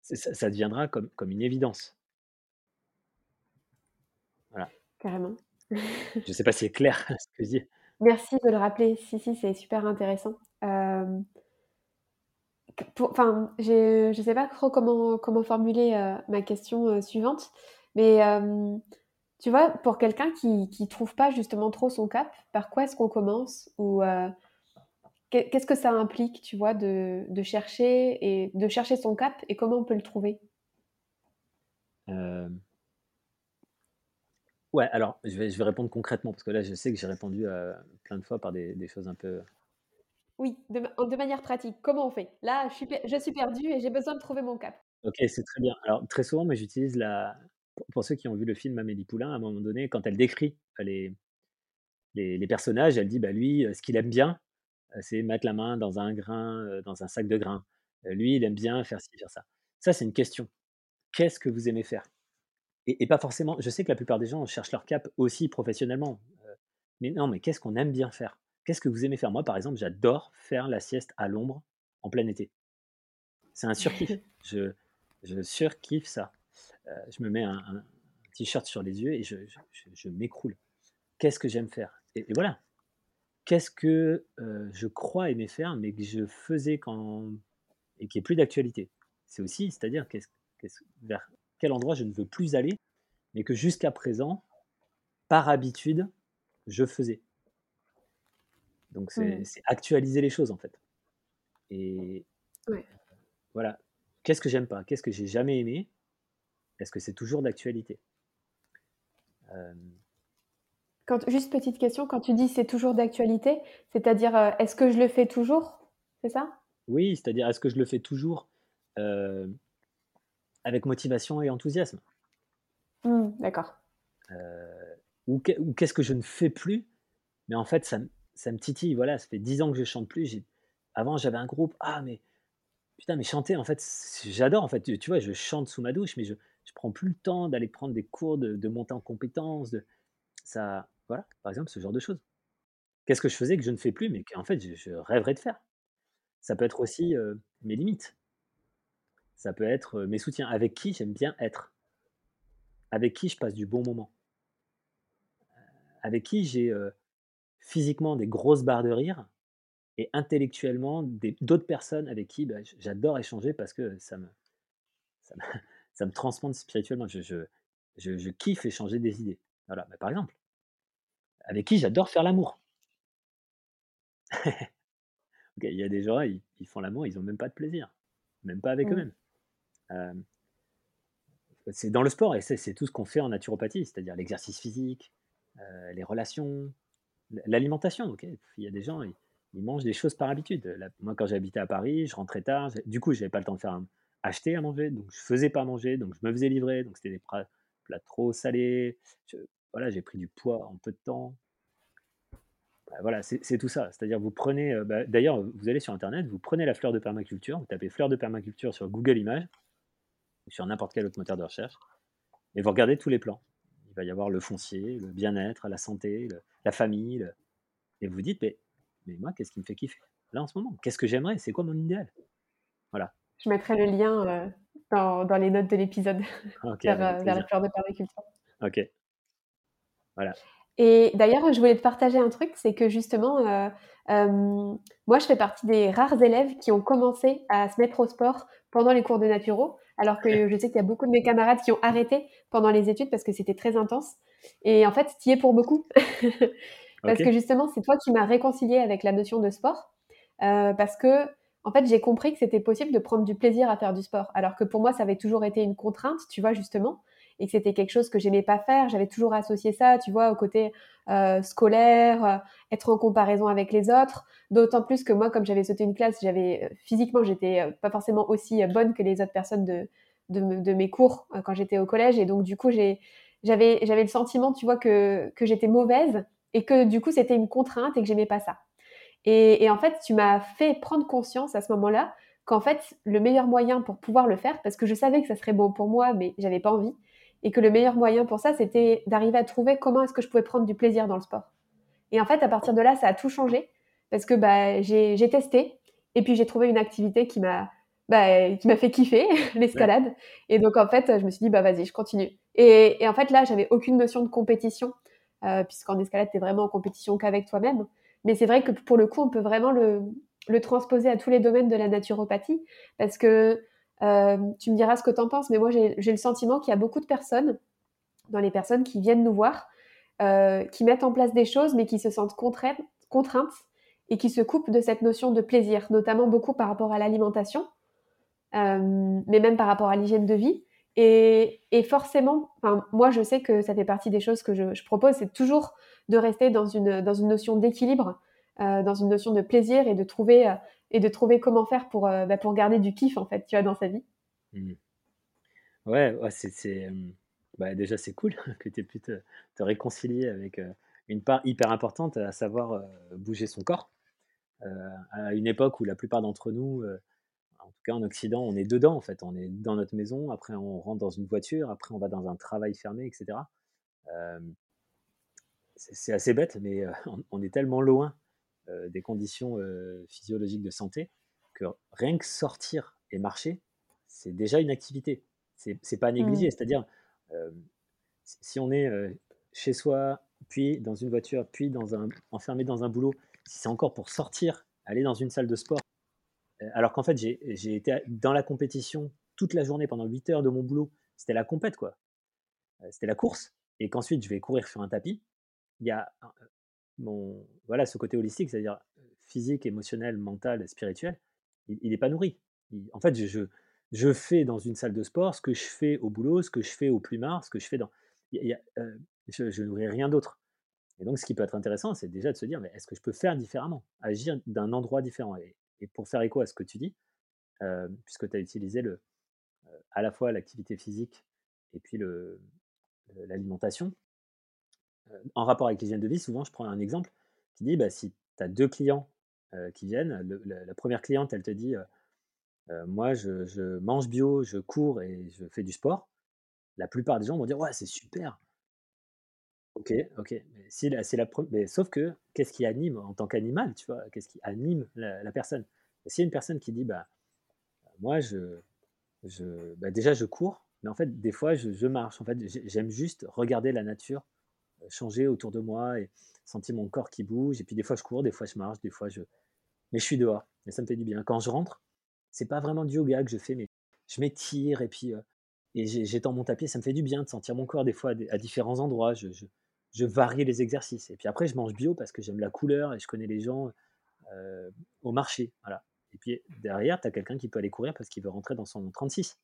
Ça, ça, deviendra comme, comme une évidence. Voilà. Carrément. je ne sais pas si c'est clair ce que je dis. Merci de le rappeler. Si, si, c'est super intéressant. Enfin, je ne sais pas trop comment, comment formuler ma question suivante, mais tu vois, pour quelqu'un qui ne trouve pas justement trop son cap, par quoi est-ce qu'on commence Ou qu'est-ce que ça implique, tu vois, de, de, chercher et de chercher son cap et comment on peut le trouver? Ouais, alors je vais, je vais répondre concrètement parce que là, je sais que j'ai répondu plein de fois par des, des choses un peu oui, de, manière pratique, comment on fait? Là, je suis, je suis perdue et j'ai besoin de trouver mon cap. Ok, c'est très bien. Alors, très souvent, moi, j'utilise la. Pour ceux qui ont vu le film Amélie Poulain, à un moment donné, quand elle décrit les, les, personnages, elle dit bah, lui, euh, ce qu'il aime bien, euh, c'est mettre la main dans un grain, euh, dans un sac de grains. Lui, il aime bien faire ci, faire ça. Ça, c'est une question. Qu'est-ce que vous aimez faire? Et, pas forcément. Je sais que la plupart des gens cherchent leur cap aussi professionnellement. Mais non, mais qu'est-ce qu'on aime bien faire? Qu'est-ce que vous aimez faire? Moi, par exemple, j'adore faire la sieste à l'ombre en plein été. C'est un surkiff. je, je surkiffe ça. Euh, je me mets un, t-shirt sur les yeux et je, je, m'écroule. Qu'est-ce que j'aime faire? Et, voilà. Qu'est-ce que euh, je crois aimer faire, mais que je faisais quand. et qui est plus d'actualité? C'est aussi, c'est-à-dire vers quel endroit je ne veux plus aller, mais que jusqu'à présent, par habitude, je faisais. Donc mmh. c'est actualiser les choses en fait. Et voilà. Qu'est-ce que j'aime pas? Qu'est-ce que j'ai jamais aimé? Est-ce que c'est toujours d'actualité? Quand, Juste petite question, quand tu dis c'est toujours d'actualité, c'est-à-dire euh, est-ce que je le fais toujours? C'est ça? Oui, c'est-à-dire est-ce que je le fais toujours euh, avec motivation et enthousiasme? Mmh, D'accord. Euh, ou qu'est-ce que je ne fais plus, mais en fait ça, ça me titille. Voilà, ça fait dix ans que je chante plus. Avant, j'avais un groupe. Ah, mais putain, mais chanter, en fait, j'adore. En fait, tu vois, je chante sous ma douche, mais je, je prends plus le temps d'aller prendre des cours de, de monter en compétences. De... Ça, voilà, par exemple, ce genre de choses. Qu'est-ce que je faisais que je ne fais plus, mais qu'en fait, je, rêverais de faire? Ça peut être aussi euh, mes limites. Ça peut être euh, mes soutiens. Avec qui j'aime bien être? Avec qui je passe du bon moment? Euh, avec qui j'ai physiquement des grosses barres de rire et intellectuellement d'autres personnes avec qui bah, j'adore échanger parce que ça me, ça me, ça me transcende spirituellement. Je, je, je, kiffe échanger des idées. Voilà, bah, par exemple, avec qui j'adore faire l'amour. Il y a des gens, ils, font l'amour, ils n'ont même pas de plaisir, même pas avec mmh. eux-mêmes. Euh, c'est dans le sport et c'est tout ce qu'on fait en naturopathie, c'est-à-dire l'exercice physique, euh, les relations, L'alimentation, ok. Il y a des gens, ils, mangent des choses par habitude. moi, quand j'habitais à Paris, je rentrais tard. Du coup, je n'avais pas le temps de faire acheter à manger, donc je faisais pas manger, donc je me faisais livrer. Donc c'était des plats, trop salés. voilà, j'ai pris du poids en peu de temps. Bah, voilà, c'est tout ça. C'est-à-dire, vous prenez, euh, bah, d'ailleurs, vous allez sur Internet, vous prenez la fleur de permaculture, vous tapez fleur de permaculture sur Google Images, sur n'importe quel autre moteur de recherche, et vous regardez tous les plans va y avoir le foncier, le bien-être, la santé, la famille. Et vous vous dites, mais, mais moi, qu'est-ce qui me fait kiffer? Là, en ce moment, qu'est-ce que j'aimerais? C'est quoi mon idéal? Voilà. Je mettrai le lien euh, dans, dans, les notes de l'épisode vers, euh, vers, la fleur de permaculture. Ok. Voilà. Et d'ailleurs, je voulais te partager un truc, c'est que justement, euh, moi, je fais partie des rares élèves qui ont commencé à se mettre au sport pendant les cours de naturo alors que je sais qu'il y a beaucoup de mes camarades qui ont arrêté pendant les études parce que c'était très intense. Et en fait, tu y es pour beaucoup. parce que justement, c'est toi qui m'as réconcilié avec la notion de sport. Euh, parce que, en fait, j'ai compris que c'était possible de prendre du plaisir à faire du sport. Alors que pour moi, ça avait toujours été une contrainte, tu vois, justement et que c'était quelque chose que j'aimais pas faire. J'avais toujours associé ça, tu vois, au côté euh, scolaire, euh, être en comparaison avec les autres. D'autant plus que moi, comme j'avais sauté une classe, j'avais euh, physiquement, j'étais pas forcément aussi bonne que les autres personnes de, de, mes cours quand j'étais au collège. Et donc, du coup, j'avais, le sentiment, tu vois, que, que j'étais mauvaise et que du coup, c'était une contrainte et que j'aimais pas ça. Et, et en fait, tu m'as fait prendre conscience à ce moment-là qu'en fait, le meilleur moyen pour pouvoir le faire, parce que je savais que ça serait bon pour moi, mais j'avais pas envie, et que le meilleur moyen pour ça, c'était d'arriver à trouver comment est-ce que je pouvais prendre du plaisir dans le sport. Et en fait, à partir de là, ça a tout changé, parce que bah, j'ai testé, et puis j'ai trouvé une activité qui m'a bah, qui m'a fait kiffer, l'escalade. Et donc, en fait, je me suis dit, bah vas-y, je continue. Et, et en fait, là, j'avais aucune notion de compétition, euh, puisqu'en escalade, tu es vraiment en compétition qu'avec toi-même. Mais c'est vrai que pour le coup, on peut vraiment le, le transposer à tous les domaines de la naturopathie, parce que euh, tu me diras ce que tu en penses, mais moi j'ai le sentiment qu'il y a beaucoup de personnes, dans les personnes qui viennent nous voir, euh, qui mettent en place des choses, mais qui se sentent contraintes, et qui se coupent de cette notion de plaisir, notamment beaucoup par rapport à l'alimentation, euh, mais même par rapport à l'hygiène de vie. Et, et forcément, moi je sais que ça fait partie des choses que je, propose, c'est toujours de rester dans une, dans une notion d'équilibre dans une notion de plaisir et de trouver, et de trouver comment faire pour, euh, bah, pour garder du kiff, en fait, tu vois, dans sa vie. Mmh. Ouais, c'est, bah, déjà, c'est cool que tu aies pu te, réconcilier avec une part hyper importante, à savoir bouger son corps. à une époque où la plupart d'entre nous, en tout cas en Occident, on est dedans en fait. On est dans notre maison, après on rentre dans une voiture, après on va dans un travail fermé, etc. c'est assez bête, mais on, est tellement loin euh, des conditions euh, physiologiques de santé, que rien que sortir et marcher, c'est déjà une activité. C'est pas négligé. Mmh. C'est-à-dire, euh, si on est chez soi, puis dans une voiture, puis dans un, enfermé dans un boulot, si c'est encore pour sortir, aller dans une salle de sport, alors qu'en fait j'ai été dans la compétition toute la journée pendant 8 heures de mon boulot, c'était la compète quoi. C'était la course, et qu'ensuite je vais courir sur un tapis, il y a voilà, ce côté holistique, c'est-à-dire physique, émotionnel, mental, spirituel, il n'est pas nourri. en fait, je, fais dans une salle de sport ce que je fais au boulot, ce que je fais au plumard, ce que je fais dans. je, je nourris rien d'autre. Et donc, ce qui peut être intéressant, c'est déjà de se dire, mais est-ce que je peux faire différemment, agir d'un endroit différent? Et, pour faire écho à ce que tu dis, puisque tu as utilisé à la fois l'activité physique et puis l'alimentation, en rapport avec l'hygiène de vie, souvent, je prends un exemple qui dit bah, si tu as deux clients qui viennent, la, première cliente, elle te dit Moi, je, mange bio, je cours et je fais du sport. La plupart des gens vont dire Ouais, c'est super. Ok, ok. Mais, si la mais sauf que, qu'est-ce qui anime en tant qu'animal tu vois? Qu'est-ce qui anime la, personne? S'il y a une personne qui dit bah, Moi, je, je, bah, déjà, je cours, mais en fait, des fois, je, je marche. En fait, j'aime juste regarder la nature changer autour de moi et sentir mon corps qui bouge. Et puis des fois je cours, des fois je marche, des fois je. Mais je suis dehors et ça me fait du bien. Quand je rentre, c'est pas vraiment du yoga que je fais, mais je m'étire et puis euh, et j'étends mon tapis. Ça me fait du bien de sentir mon corps des fois à, différents endroits. Je, je, varie les exercices. Et puis après, je mange bio parce que j'aime la couleur et je connais les gens euh, au marché. Voilà. Et puis derrière, tu as quelqu'un qui peut aller courir parce qu'il veut rentrer dans son 36.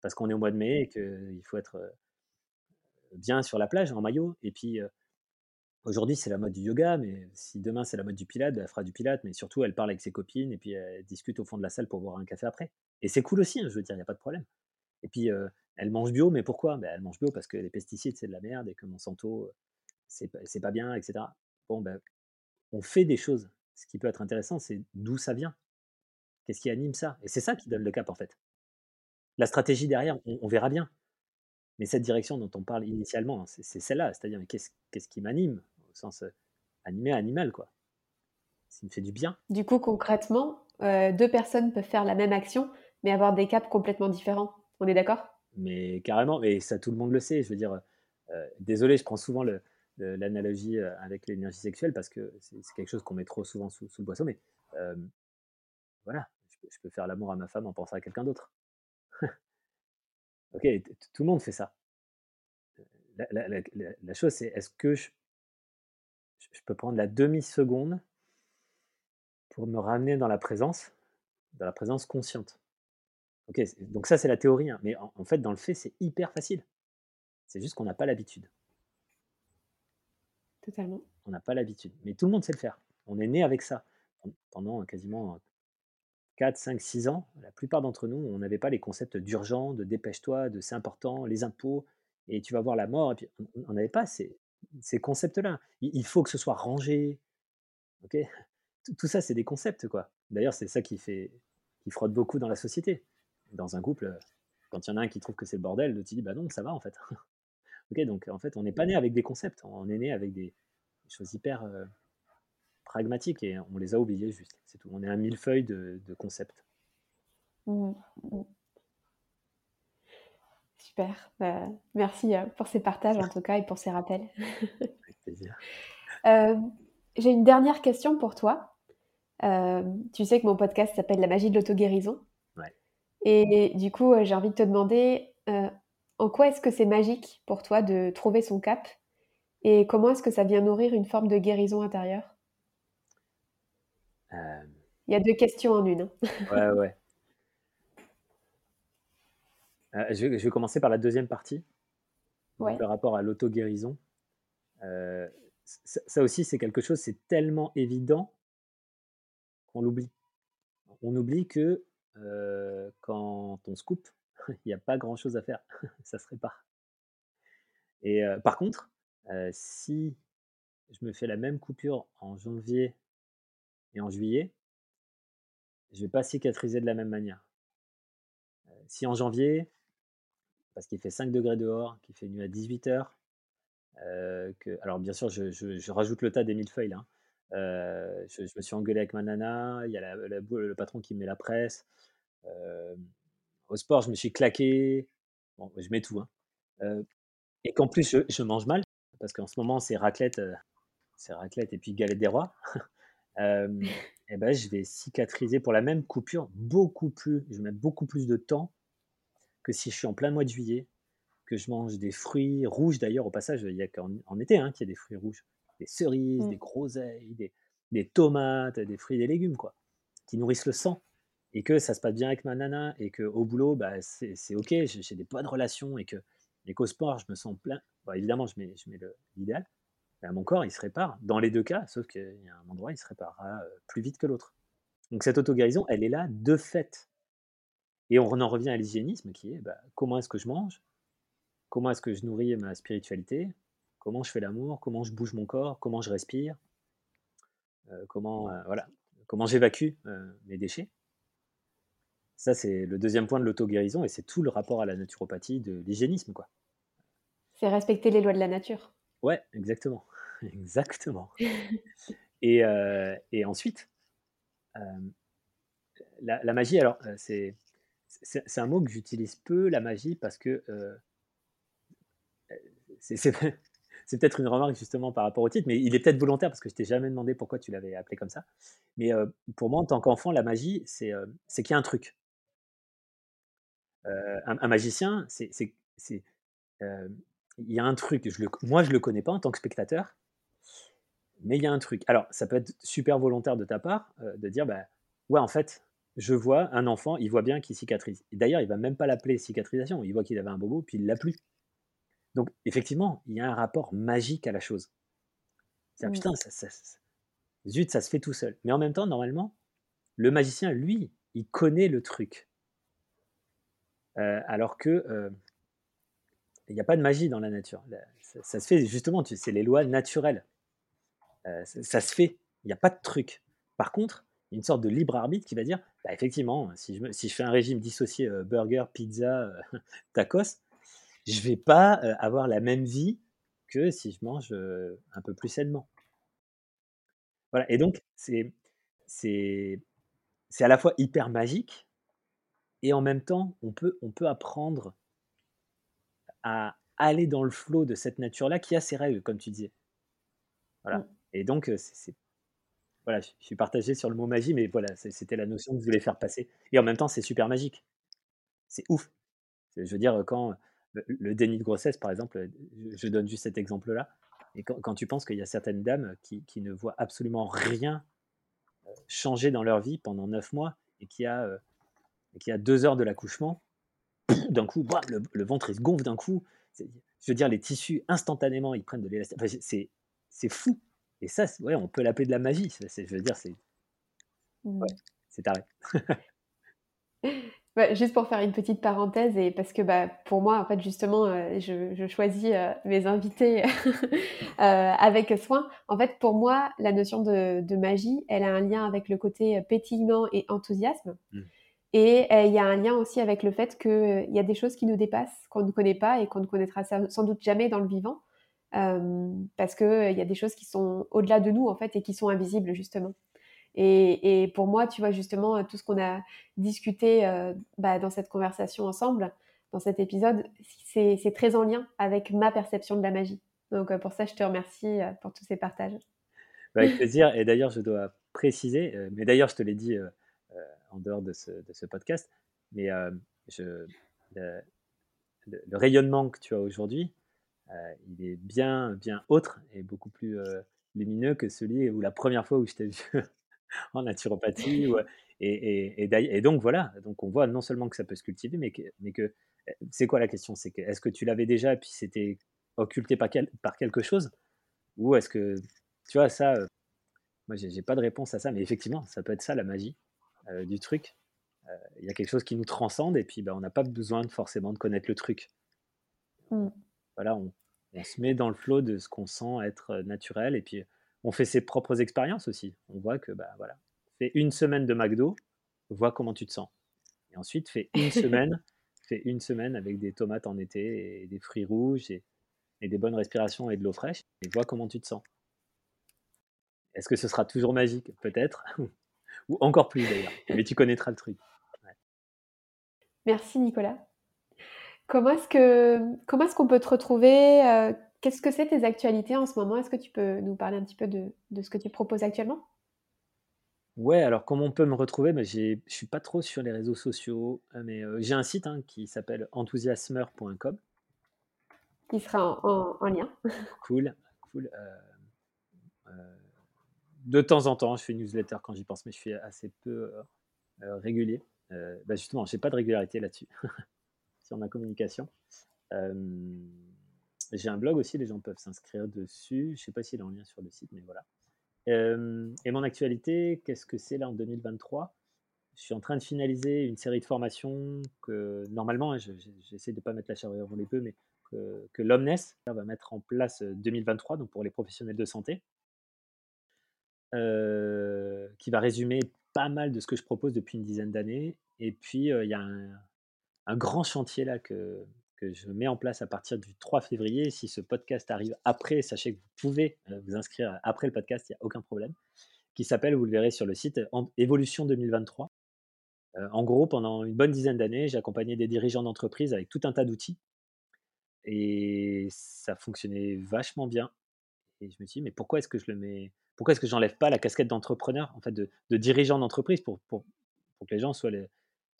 Parce qu'on est au mois de mai et qu'il faut être euh, bien sur la plage en maillot. Et puis aujourd'hui, c'est la mode du yoga, mais si demain c'est la mode du pilate, elle fera du pilate, mais surtout elle parle avec ses copines et puis elle discute au fond de la salle pour boire un café après. Et c'est cool aussi, hein, je veux dire, il n'y a pas de problème. Et puis elle mange bio, mais pourquoi? Ben, Elle mange bio parce que les pesticides c'est de la merde et que Monsanto c'est pas bien, etc. Bon, ben, on fait des choses. Ce qui peut être intéressant, c'est d'où ça vient. Qu'est-ce qui anime ça? Et c'est ça qui donne le cap en fait. La stratégie derrière, on verra bien. Mais cette direction dont on parle initialement, c'est celle-là, c'est-à-dire qu'est-ce qui m'anime au sens animé animal quoi? Ça me fait du bien. Du coup, concrètement, deux personnes peuvent faire la même action, mais avoir des caps complètement différents. On est d'accord? Mais carrément, et ça tout le monde le sait. Je veux dire, désolé, je prends souvent l'analogie avec l'énergie sexuelle parce que c'est quelque chose qu'on met trop souvent sous, le boisseau, mais voilà, je peux faire l'amour à ma femme en pensant à quelqu'un d'autre. Ok, tout le monde fait ça? La, chose, c'est est-ce que je, peux prendre la demi-seconde pour me ramener dans la présence, dans la présence consciente? Ok, donc ça c'est la théorie, hein, mais en, fait dans le fait c'est hyper facile. C'est juste qu'on n'a pas l'habitude. Totalement. On n'a pas l'habitude, mais tout le monde sait le faire. On est né avec ça pendant quasiment 4, 5, 6 ans, la plupart d'entre nous, on n'avait pas les concepts d'urgent, de dépêche-toi, de c'est important, les impôts, et tu vas voir la mort. Et puis, on n'avait pas ces, concepts-là. Il, faut que ce soit rangé. ok? Tout, ça, c'est des concepts, quoi. D'ailleurs, c'est ça qui fait, qui frottent beaucoup dans la société. Dans un couple, quand il y en a un qui trouve que c'est le bordel, l'autre dit bah non, ça va en fait. ok, donc en fait, on n'est pas né avec des concepts, on est né avec des, choses hyper pragmatiques et on les a oubliés juste. C'est tout. On est un millefeuille de, de concepts. Mmh, mmh. Super. Bah, merci pour ces partages en tout cas et pour ces rappels. Avec plaisir. J'ai une dernière question pour toi. tu sais que mon podcast s'appelle La magie de l'auto-guérison. Et du coup, j'ai envie de te demander en quoi est-ce que c'est magique pour toi de trouver son cap et comment est-ce que ça vient nourrir une forme de guérison intérieure? Il y a deux questions en une. Hein. ouais, ouais. Euh, je, vais, commencer par la deuxième partie, le rapport à l'auto-guérison. Euh, ça, aussi, c'est quelque chose, c'est tellement évident qu'on l'oublie. On oublie que euh, quand on se coupe, il n'y a pas grand-chose à faire, ça se répare. Et par contre, si je me fais la même coupure en janvier et en juillet, je ne vais pas cicatriser de la même manière. si en janvier, parce qu'il fait 5 degrés dehors, qu'il fait nuit à 18 heures. Euh, alors bien sûr, je, rajoute le tas des millefeuilles là. Hein. Euh, je, me suis engueulé avec ma nana, il y a le patron qui me met la presse. Euh, au sport, je me suis claqué. Bon, je mets tout. Hein. et qu'en plus, je, mange mal, parce qu'en ce moment, c'est raclette, c'est raclette et puis galette des rois. et ben, je vais cicatriser pour la même coupure beaucoup plus, je vais mettre beaucoup plus de temps que si je suis en plein mois de juillet, que je mange des fruits rouges d'ailleurs, au passage, il n'y a qu'en été hein, qu'il y a des fruits rouges, des cerises, mmh. des groseilles, des, des, tomates, des fruits des légumes, quoi, qui nourrissent le sang. Et que ça se passe bien avec ma nana, et qu'au boulot, bah, c'est ok, j'ai des bonnes relations, et que et qu'au sport, je me sens plein. évidemment, je mets, je mets l'idéal. Mon corps, il se répare dans les deux cas, sauf qu'il y a un endroit, il se réparera euh, plus vite que l'autre. Donc cette auto-guérison, elle est là de fait. Et on en revient à l'hygiénisme qui est bah, comment est-ce que je mange? Comment est-ce que je nourris ma spiritualité? Comment je fais l'amour? Comment je bouge mon corps? Comment je respire? Euh, Comment euh, voilà Comment j'évacue euh, mes déchets? Ça, c'est le deuxième point de l'auto-guérison et c'est tout le rapport à la naturopathie de l'hygiénisme. quoi. C'est respecter les lois de la nature. Ouais, exactement. exactement. et, et, ensuite, la, la, magie, alors, c'est c'est un mot que j'utilise peu, la magie, parce que euh, c'est peut-être une remarque justement par rapport au titre, mais il est peut-être volontaire parce que je t'ai jamais demandé pourquoi tu l'avais appelé comme ça. Mais euh, pour moi, en tant qu'enfant, la magie, c'est euh, qu'il y a un truc. Un, magicien, c'est il y a un truc. Moi, je le connais pas en tant que spectateur, mais il y a un truc. Alors, ça peut être super volontaire de ta part de dire, bah ouais, en fait, je vois un enfant, il voit bien qu'il cicatrise. D'ailleurs, il va même pas l'appeler cicatrisation, il voit qu'il avait un bobo, puis il l'a plus. Donc, effectivement, il y a un rapport magique à la chose. C'est putain, ça, zut, ça se fait tout seul. Mais en même temps, normalement, le magicien, lui, il connaît le truc. Euh, alors que euh, il n'y a pas de magie dans la nature. Ça, se fait justement, c'est les lois naturelles. Euh, ça, se fait. Il n'y a pas de truc. Par contre, une sorte de libre arbitre qui va dire, bah, effectivement, si je, fais un régime dissocié euh, burger, pizza, euh, tacos, je vais pas avoir la même vie que si je mange un peu plus sainement. Voilà, et donc c'est à la fois hyper magique et en même temps on peut on peut apprendre à aller dans le flot de cette nature-là qui a ses règles, comme tu disais. Voilà. Et donc c'est voilà, je suis partagé sur le mot magie, mais voilà, c'était la notion que je voulais faire passer. Et en même temps, c'est super magique. C'est ouf. Je veux dire, quand le, déni de grossesse, par exemple, je donne juste cet exemple-là, et quand, tu penses qu'il y a certaines dames qui, ne voient absolument rien euh, changer dans leur vie pendant neuf mois, et qui a, euh, qui a deux heures de l'accouchement, d'un coup, le, ventre il se gonfle d'un coup. Je veux dire, les tissus instantanément, ils prennent de l'élastique. c'est fou. Et ça, ouais, on peut l'appeler de la magie. je veux dire, c'est. Mmh. Ouais, c'est taré. juste pour faire une petite parenthèse, et parce que bah, pour moi, en fait, justement, euh, je, choisis euh, mes invités euh, avec soin. En fait, pour moi, la notion de, magie, elle a un lien avec le côté pétillement et enthousiasme. Mmh. Et il y a un lien aussi avec le fait qu'il y a des choses qui nous dépassent, qu'on ne connaît pas et qu'on ne connaîtra sans doute jamais dans le vivant, parce qu'il y a des choses qui sont au-delà de nous, en fait, et qui sont invisibles, justement. Et, pour moi, tu vois, justement, tout ce qu'on a discuté bah, dans cette conversation ensemble, dans cet épisode, c'est très en lien avec ma perception de la magie. Donc pour ça, je te remercie pour tous ces partages. Bah, avec plaisir. Et d'ailleurs, je dois préciser, mais d'ailleurs, je te l'ai dit en dehors de ce, podcast, mais je, le, rayonnement que tu as aujourd'hui, il est bien, bien autre et beaucoup plus lumineux que celui où la première fois où je t'ai vu en naturopathie. et, et, donc voilà, donc on voit non seulement que ça peut se cultiver, mais que, mais que c'est quoi la question? C'est que est-ce que tu l'avais déjà puis c'était occulté par, par quelque chose? Ou est-ce que, tu vois, ça, moi j'ai pas de réponse à ça, mais effectivement, ça peut être ça la magie du truc. Il y a quelque chose qui nous transcende et puis bah, on n'a pas besoin de, forcément de connaître le truc. Mmh. Voilà, on, on, se met dans le flot de ce qu'on sent être naturel et puis on fait ses propres expériences aussi. On voit que, bah voilà, fais une semaine de McDo, vois comment tu te sens. Et ensuite, fais une semaine, fais une semaine avec des tomates en été et des fruits rouges et, des bonnes respirations et de l'eau fraîche et vois comment tu te sens. Est-ce que ce sera toujours magique? Peut-être. Ou encore plus d'ailleurs. Mais tu connaîtras le truc. Merci Nicolas. Comment est-ce que comment est-ce qu'on peut te retrouver euh, Qu'est-ce que c'est tes actualités en ce moment? Est-ce que tu peux nous parler un petit peu de, ce que tu proposes actuellement? Ouais, alors comment on peut me retrouver? Bah, Je ne suis pas trop sur les réseaux sociaux, euh, mais euh, j'ai un site hein, qui s'appelle enthousiasmeur.com. Qui sera en, lien. cool, cool. Euh, de temps en temps, je fais une newsletter quand j'y pense, mais je suis assez peu régulier. Bah, justement, je n'ai pas de régularité là-dessus, sur ma communication. J'ai un blog aussi, les gens peuvent s'inscrire dessus. Je ne sais pas s'il est en lien sur le site, mais voilà. et mon actualité, qu'est-ce que c'est là en 2023 Je suis en train de finaliser une série de formations que normalement, hein, j'essaie de ne pas mettre la charrue avant les peu, mais que, l'Omnes va mettre en place 2023, donc pour les professionnels de santé, qui va résumer pas mal de ce que je propose depuis une dizaine d'années. Et puis, il y a un, un, grand chantier là que, que je mets en place à partir du 3 février. Si ce podcast arrive après, sachez que vous pouvez euh, vous inscrire après le podcast, il n'y a aucun problème. Qui s'appelle, vous le verrez sur le site, Évolution 2023. Euh, en gros, pendant une bonne dizaine d'années, j'ai accompagné des dirigeants d'entreprise avec tout un tas d'outils. Et ça fonctionnait vachement bien. Et je me suis dit, mais pourquoi est-ce que je le mets Pourquoi est-ce que j'enlève pas la casquette d'entrepreneur, en fait, de, dirigeant d'entreprise pour, pour, que les gens soient les,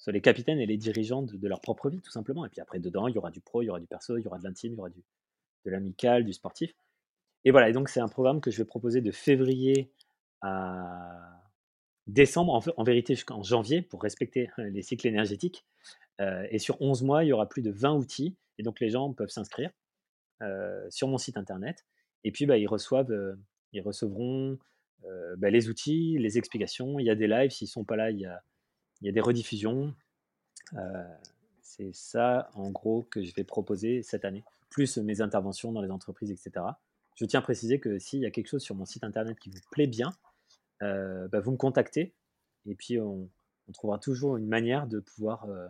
soit les capitaines et les dirigeants de, leur propre vie, tout simplement. Et puis après, dedans, il y aura du pro, il y aura du perso, il y aura de l'intime, il y aura du, de l'amical, du sportif. Et voilà, et donc c'est un programme que je vais proposer de février à décembre, en, vérité jusqu'en janvier, pour respecter euh, les cycles énergétiques. Euh, et sur 11 mois, il y aura plus de 20 outils, et donc les gens peuvent s'inscrire euh, sur mon site internet. Et puis, bah, ils, reçoivent, ils recevront bah, les outils, les explications. Il y a des lives, s'ils ne sont pas là, il y a il y a des rediffusions. Euh, c'est ça, en gros, que je vais proposer cette année, plus mes interventions dans les entreprises, etc. Je tiens à préciser que s'il y a quelque chose sur mon site internet qui vous plaît bien, euh, bah, vous me contactez et puis on, trouvera toujours une manière de pouvoir euh,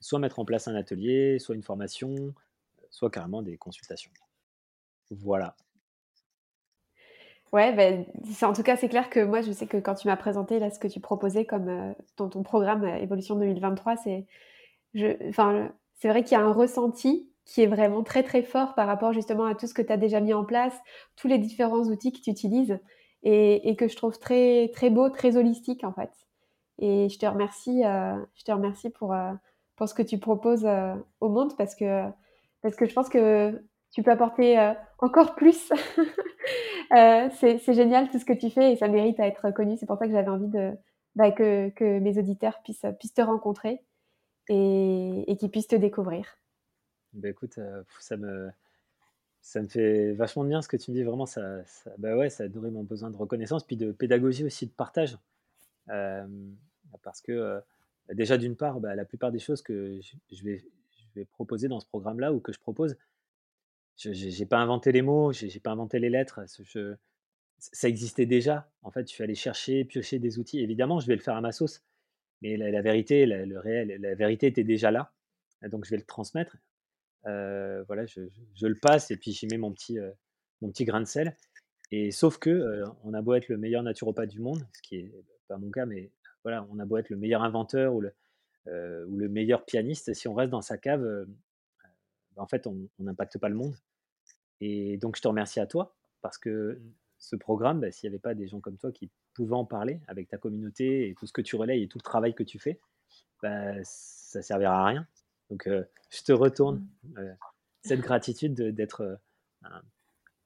soit mettre en place un atelier, soit une formation, soit carrément des consultations. Voilà. Ouais, ben, en tout cas, c'est clair que moi, je sais que quand tu m'as présenté là, ce que tu proposais comme euh, dans ton programme euh, Évolution 2023, c'est, enfin, vrai qu'il y a un ressenti qui est vraiment très très fort par rapport justement à tout ce que tu as déjà mis en place, tous les différents outils que tu utilises et, que je trouve très très beau, très holistique en fait. Et je te remercie, euh, je te remercie pour pour ce que tu proposes au monde parce que parce que je pense que tu peux apporter euh, encore plus. euh, c'est génial tout ce que tu fais et ça mérite à être connu. C'est pour ça que j'avais envie de, bah, que, mes auditeurs puissent, te rencontrer et, qu'ils puissent te découvrir. Bah écoute, euh, ça me, ça me fait vachement bien ce que tu me dis. Vraiment, ça, ça, bah ouais, ça a nourri mon besoin de reconnaissance, puis de pédagogie aussi, de partage. Parce que déjà, d'une part, bah, la plupart des choses que je vais proposer dans ce programme-là ou que je propose, je n'ai pas inventé les mots, je n'ai pas inventé les lettres. ça existait déjà. En fait, je suis allé chercher, piocher des outils. Évidemment, je vais le faire à ma sauce. mais la, vérité, le réel, la vérité était déjà là. Donc je vais le transmettre. voilà, je, le passe et puis j'y mets mon petit, mon petit grain de sel. Et sauf que on a beau être le meilleur naturopathe du monde, ce qui est pas mon cas, mais voilà, on a beau être le meilleur inventeur ou le, meilleur pianiste, si on reste dans sa cave, en fait, on n'impacte pas le monde. Et donc, je te remercie à toi parce que ce programme, bah, s'il n'y avait pas des gens comme toi qui pouvaient en parler avec ta communauté et tout ce que tu relayes et tout le travail que tu fais, bah, ça ne servira à rien. Donc, je te retourne mmh. cette gratitude d'être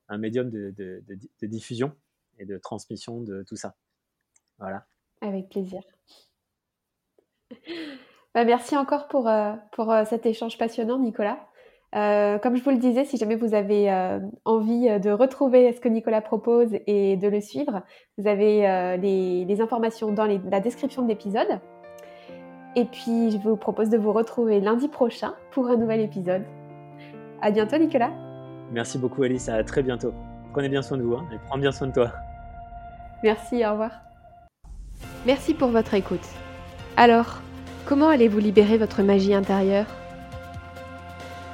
un, médium de, diffusion et de transmission de tout ça. Voilà. Avec plaisir. Bah, merci encore pour, pour cet échange passionnant, Nicolas. Euh, comme je vous le disais, si jamais vous avez euh, envie euh, de retrouver ce que Nicolas propose et de le suivre, vous avez les, informations dans la description de l'épisode. Et puis, je vous propose de vous retrouver lundi prochain pour un nouvel épisode. À bientôt, Nicolas. Merci beaucoup, Alice. À très bientôt. Prenez bien soin de vous hein, et prends bien soin de toi. Merci, au revoir. Merci pour votre écoute. Alors, comment allez-vous libérer votre magie intérieure?